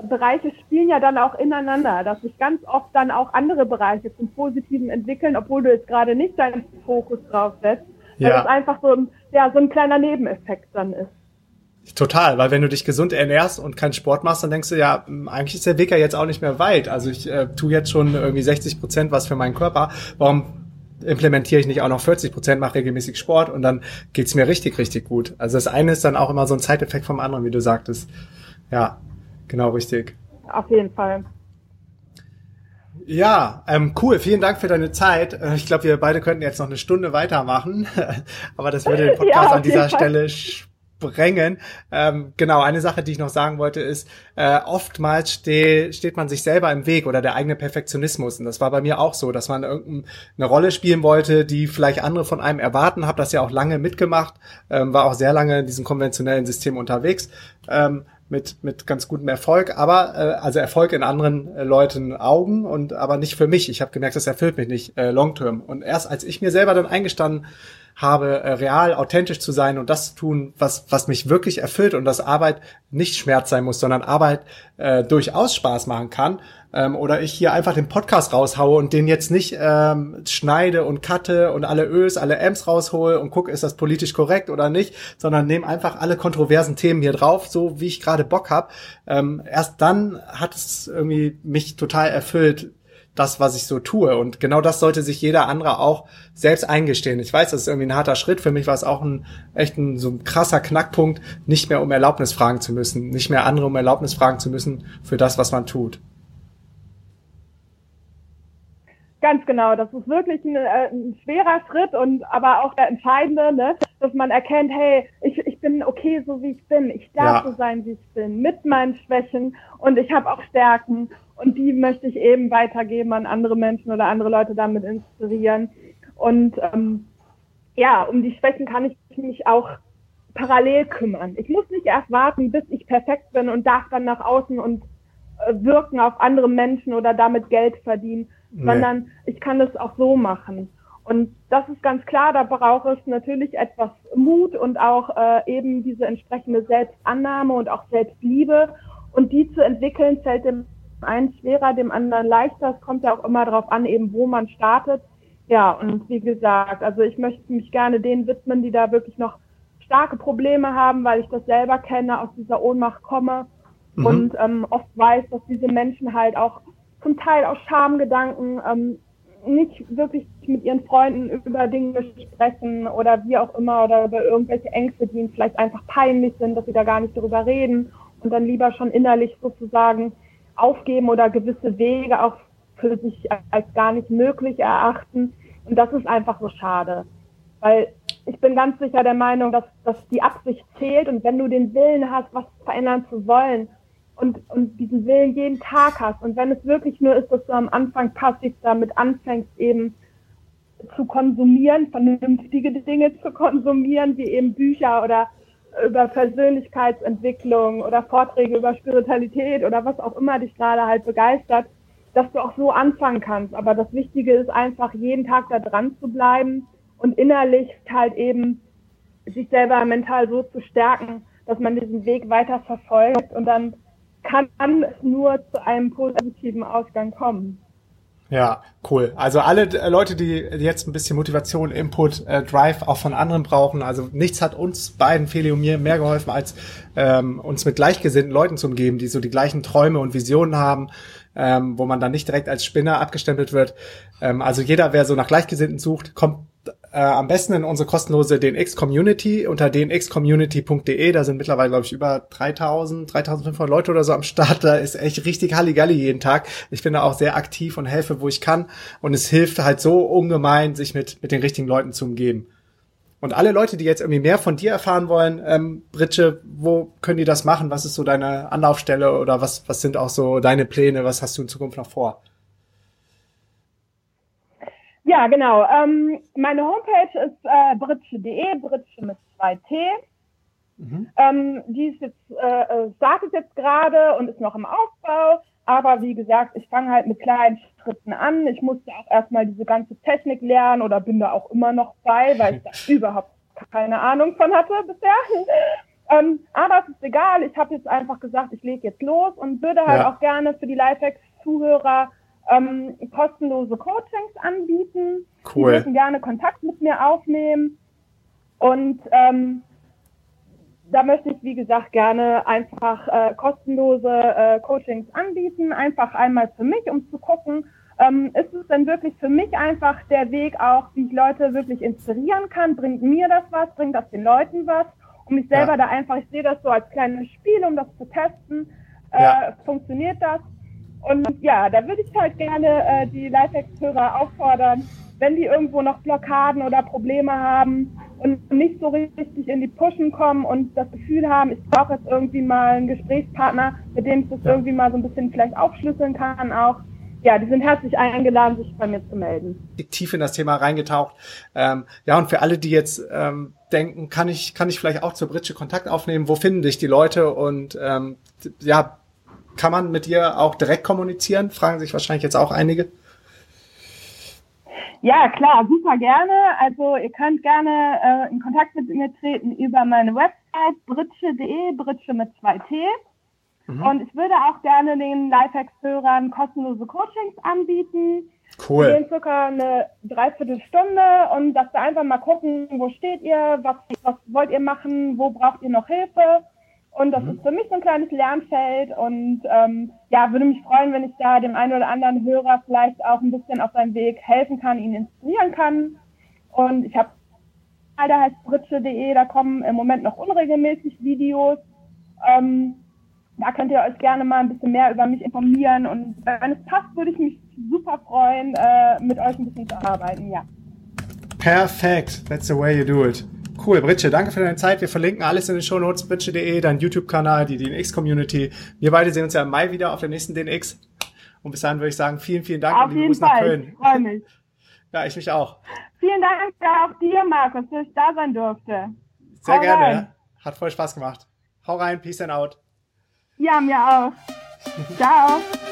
Bereiche spielen ja dann auch ineinander, dass sich ganz oft dann auch andere Bereiche zum Positiven entwickeln, obwohl du jetzt gerade nicht deinen Fokus drauf setzt, weil ja. es einfach so ein, ja, so ein kleiner Nebeneffekt dann ist. Total, weil wenn du dich gesund ernährst und keinen Sport machst, dann denkst du ja, eigentlich ist der Weg ja jetzt auch nicht mehr weit. Also ich äh, tue jetzt schon irgendwie 60 Prozent was für meinen Körper. Warum implementiere ich nicht auch noch 40 Prozent, mache regelmäßig Sport und dann geht's mir richtig, richtig gut. Also das eine ist dann auch immer so ein Zeiteffekt vom anderen, wie du sagtest. Ja, genau richtig. Auf jeden Fall. Ja, ähm, cool. Vielen Dank für deine Zeit. Äh, ich glaube, wir beide könnten jetzt noch eine Stunde weitermachen, aber das würde den Podcast ja, an dieser Stelle sprengen. Ähm, genau, eine Sache, die ich noch sagen wollte, ist, äh, oftmals ste steht man sich selber im Weg oder der eigene Perfektionismus. Und das war bei mir auch so, dass man irgendeine Rolle spielen wollte, die vielleicht andere von einem erwarten. Habe das ja auch lange mitgemacht, ähm, war auch sehr lange in diesem konventionellen System unterwegs. Ähm, mit, mit ganz gutem Erfolg, aber äh, also Erfolg in anderen äh, Leuten Augen und aber nicht für mich. Ich habe gemerkt, das erfüllt mich nicht äh, long term. Und erst als ich mir selber dann eingestanden habe, äh, real, authentisch zu sein und das zu tun, was, was mich wirklich erfüllt und dass Arbeit nicht Schmerz sein muss, sondern Arbeit äh, durchaus Spaß machen kann. Ähm, oder ich hier einfach den Podcast raushaue und den jetzt nicht ähm, schneide und cutte und alle Ös, alle Amps raushole und gucke, ist das politisch korrekt oder nicht, sondern nehme einfach alle kontroversen Themen hier drauf, so wie ich gerade Bock habe. Ähm, erst dann hat es irgendwie mich total erfüllt, das, was ich so tue. Und genau das sollte sich jeder andere auch selbst eingestehen. Ich weiß, das ist irgendwie ein harter Schritt. Für mich war es auch ein echt ein, so ein krasser Knackpunkt, nicht mehr um Erlaubnis fragen zu müssen, nicht mehr andere um Erlaubnis fragen zu müssen für das, was man tut. Ganz genau, das ist wirklich ein, äh, ein, schwerer Schritt und aber auch der entscheidende, ne? Dass man erkennt, hey, ich, ich bin okay, so wie ich bin, ich darf ja. so sein, wie ich bin, mit meinen Schwächen und ich habe auch Stärken und die möchte ich eben weitergeben an andere Menschen oder andere Leute damit inspirieren. Und ähm, ja, um die Schwächen kann ich mich auch parallel kümmern. Ich muss nicht erst warten, bis ich perfekt bin und darf dann nach außen und äh, wirken auf andere Menschen oder damit Geld verdienen, nee. sondern ich kann das auch so machen. Und das ist ganz klar, da braucht es natürlich etwas Mut und auch äh, eben diese entsprechende Selbstannahme und auch Selbstliebe. Und die zu entwickeln, fällt dem einen schwerer, dem anderen leichter. Es kommt ja auch immer darauf an, eben wo man startet. Ja, und wie gesagt, also ich möchte mich gerne denen widmen, die da wirklich noch starke Probleme haben, weil ich das selber kenne, aus dieser Ohnmacht komme mhm. und ähm, oft weiß, dass diese Menschen halt auch zum Teil aus Schamgedanken ähm, nicht wirklich mit ihren Freunden über Dinge sprechen oder wie auch immer oder über irgendwelche Ängste, die ihnen vielleicht einfach peinlich sind, dass sie da gar nicht darüber reden und dann lieber schon innerlich sozusagen aufgeben oder gewisse Wege auch für sich als gar nicht möglich erachten. Und das ist einfach so schade. Weil ich bin ganz sicher der Meinung, dass, dass die Absicht zählt und wenn du den Willen hast, was verändern zu wollen, und, und diesen Willen jeden Tag hast. Und wenn es wirklich nur ist, dass du am Anfang passiv damit anfängst, eben zu konsumieren, vernünftige Dinge zu konsumieren, wie eben Bücher oder über Persönlichkeitsentwicklung oder Vorträge über Spiritualität oder was auch immer dich gerade halt begeistert, dass du auch so anfangen kannst. Aber das Wichtige ist einfach, jeden Tag da dran zu bleiben und innerlich halt eben sich selber mental so zu stärken, dass man diesen Weg weiter verfolgt und dann kann nur zu einem positiven Ausgang kommen. Ja, cool. Also alle Leute, die jetzt ein bisschen Motivation, Input, äh, Drive auch von anderen brauchen. Also nichts hat uns beiden, Feli und mir, mehr geholfen, als ähm, uns mit gleichgesinnten Leuten zu umgeben, die so die gleichen Träume und Visionen haben, ähm, wo man dann nicht direkt als Spinner abgestempelt wird. Ähm, also jeder, wer so nach Gleichgesinnten sucht, kommt äh, am besten in unsere kostenlose DNX Community unter dnxcommunity.de. Da sind mittlerweile, glaube ich, über 3000, 3500 Leute oder so am Start. Da ist echt richtig Halligalli jeden Tag. Ich bin da auch sehr aktiv und helfe, wo ich kann. Und es hilft halt so ungemein, sich mit, mit den richtigen Leuten zu umgeben. Und alle Leute, die jetzt irgendwie mehr von dir erfahren wollen, ähm, Britsche, wo können die das machen? Was ist so deine Anlaufstelle oder was, was sind auch so deine Pläne? Was hast du in Zukunft noch vor? Ja, genau. Ähm, meine Homepage ist äh, britsche.de, britsche mit zwei T. Mhm. Ähm, die ist jetzt, äh, äh, startet jetzt gerade und ist noch im Aufbau. Aber wie gesagt, ich fange halt mit kleinen Schritten an. Ich musste auch erstmal diese ganze Technik lernen oder bin da auch immer noch bei, weil ich da überhaupt keine Ahnung von hatte bisher. ähm, aber es ist egal. Ich habe jetzt einfach gesagt, ich lege jetzt los und würde halt ja. auch gerne für die Lifehacks-Zuhörer ähm, kostenlose Coachings anbieten. Cool. Die dürfen gerne Kontakt mit mir aufnehmen. Und ähm, da möchte ich, wie gesagt, gerne einfach äh, kostenlose äh, Coachings anbieten. Einfach einmal für mich, um zu gucken, ähm, ist es denn wirklich für mich einfach der Weg auch, wie ich Leute wirklich inspirieren kann? Bringt mir das was? Bringt das den Leuten was? Um mich selber ja. da einfach, ich sehe das so als kleines Spiel, um das zu testen. Äh, ja. Funktioniert das? Und ja, da würde ich halt gerne äh, die Lifehacks-Hörer auffordern, wenn die irgendwo noch Blockaden oder Probleme haben und nicht so richtig in die Pushen kommen und das Gefühl haben, ich brauche jetzt irgendwie mal einen Gesprächspartner, mit dem ich das ja. irgendwie mal so ein bisschen vielleicht aufschlüsseln kann auch. Ja, die sind herzlich eingeladen, sich bei mir zu melden. Tief in das Thema reingetaucht. Ähm, ja, und für alle, die jetzt ähm, denken, kann ich, kann ich vielleicht auch zur Britsche Kontakt aufnehmen? Wo finden dich die Leute? Und ähm, ja, kann man mit dir auch direkt kommunizieren? Fragen sich wahrscheinlich jetzt auch einige. Ja, klar, super gerne. Also ihr könnt gerne äh, in Kontakt mit mir treten über meine Website britsche.de, britsche mit zwei T. Mhm. Und ich würde auch gerne den Lifehacks-Hörern kostenlose Coachings anbieten. Cool. Wir gehen circa eine Dreiviertelstunde und dass wir einfach mal gucken, wo steht ihr, was, was wollt ihr machen, wo braucht ihr noch Hilfe und das mhm. ist für mich so ein kleines Lernfeld und ähm, ja, würde mich freuen, wenn ich da dem einen oder anderen Hörer vielleicht auch ein bisschen auf seinem Weg helfen kann, ihn inspirieren kann. Und ich habe da heißt britsche.de, da kommen im Moment noch unregelmäßig Videos. Ähm, da könnt ihr euch gerne mal ein bisschen mehr über mich informieren und wenn es passt, würde ich mich super freuen, äh, mit euch ein bisschen zu arbeiten, ja. Perfekt, that's the way you do it. Cool, Britsche, danke für deine Zeit. Wir verlinken alles in den Show Notes, britsche.de, dein YouTube-Kanal, die DNX-Community. Wir beide sehen uns ja im Mai wieder auf der nächsten DNX. Und bis dahin würde ich sagen, vielen, vielen Dank auf und liebe Grüße nach Köln. Freue mich. Ja, ich mich auch. Vielen Dank auch dir, Markus, dass ich da sein durfte. Sehr Hau gerne. Rein. Hat voll Spaß gemacht. Hau rein, peace and out. Ja, mir auch. Ciao. Ciao.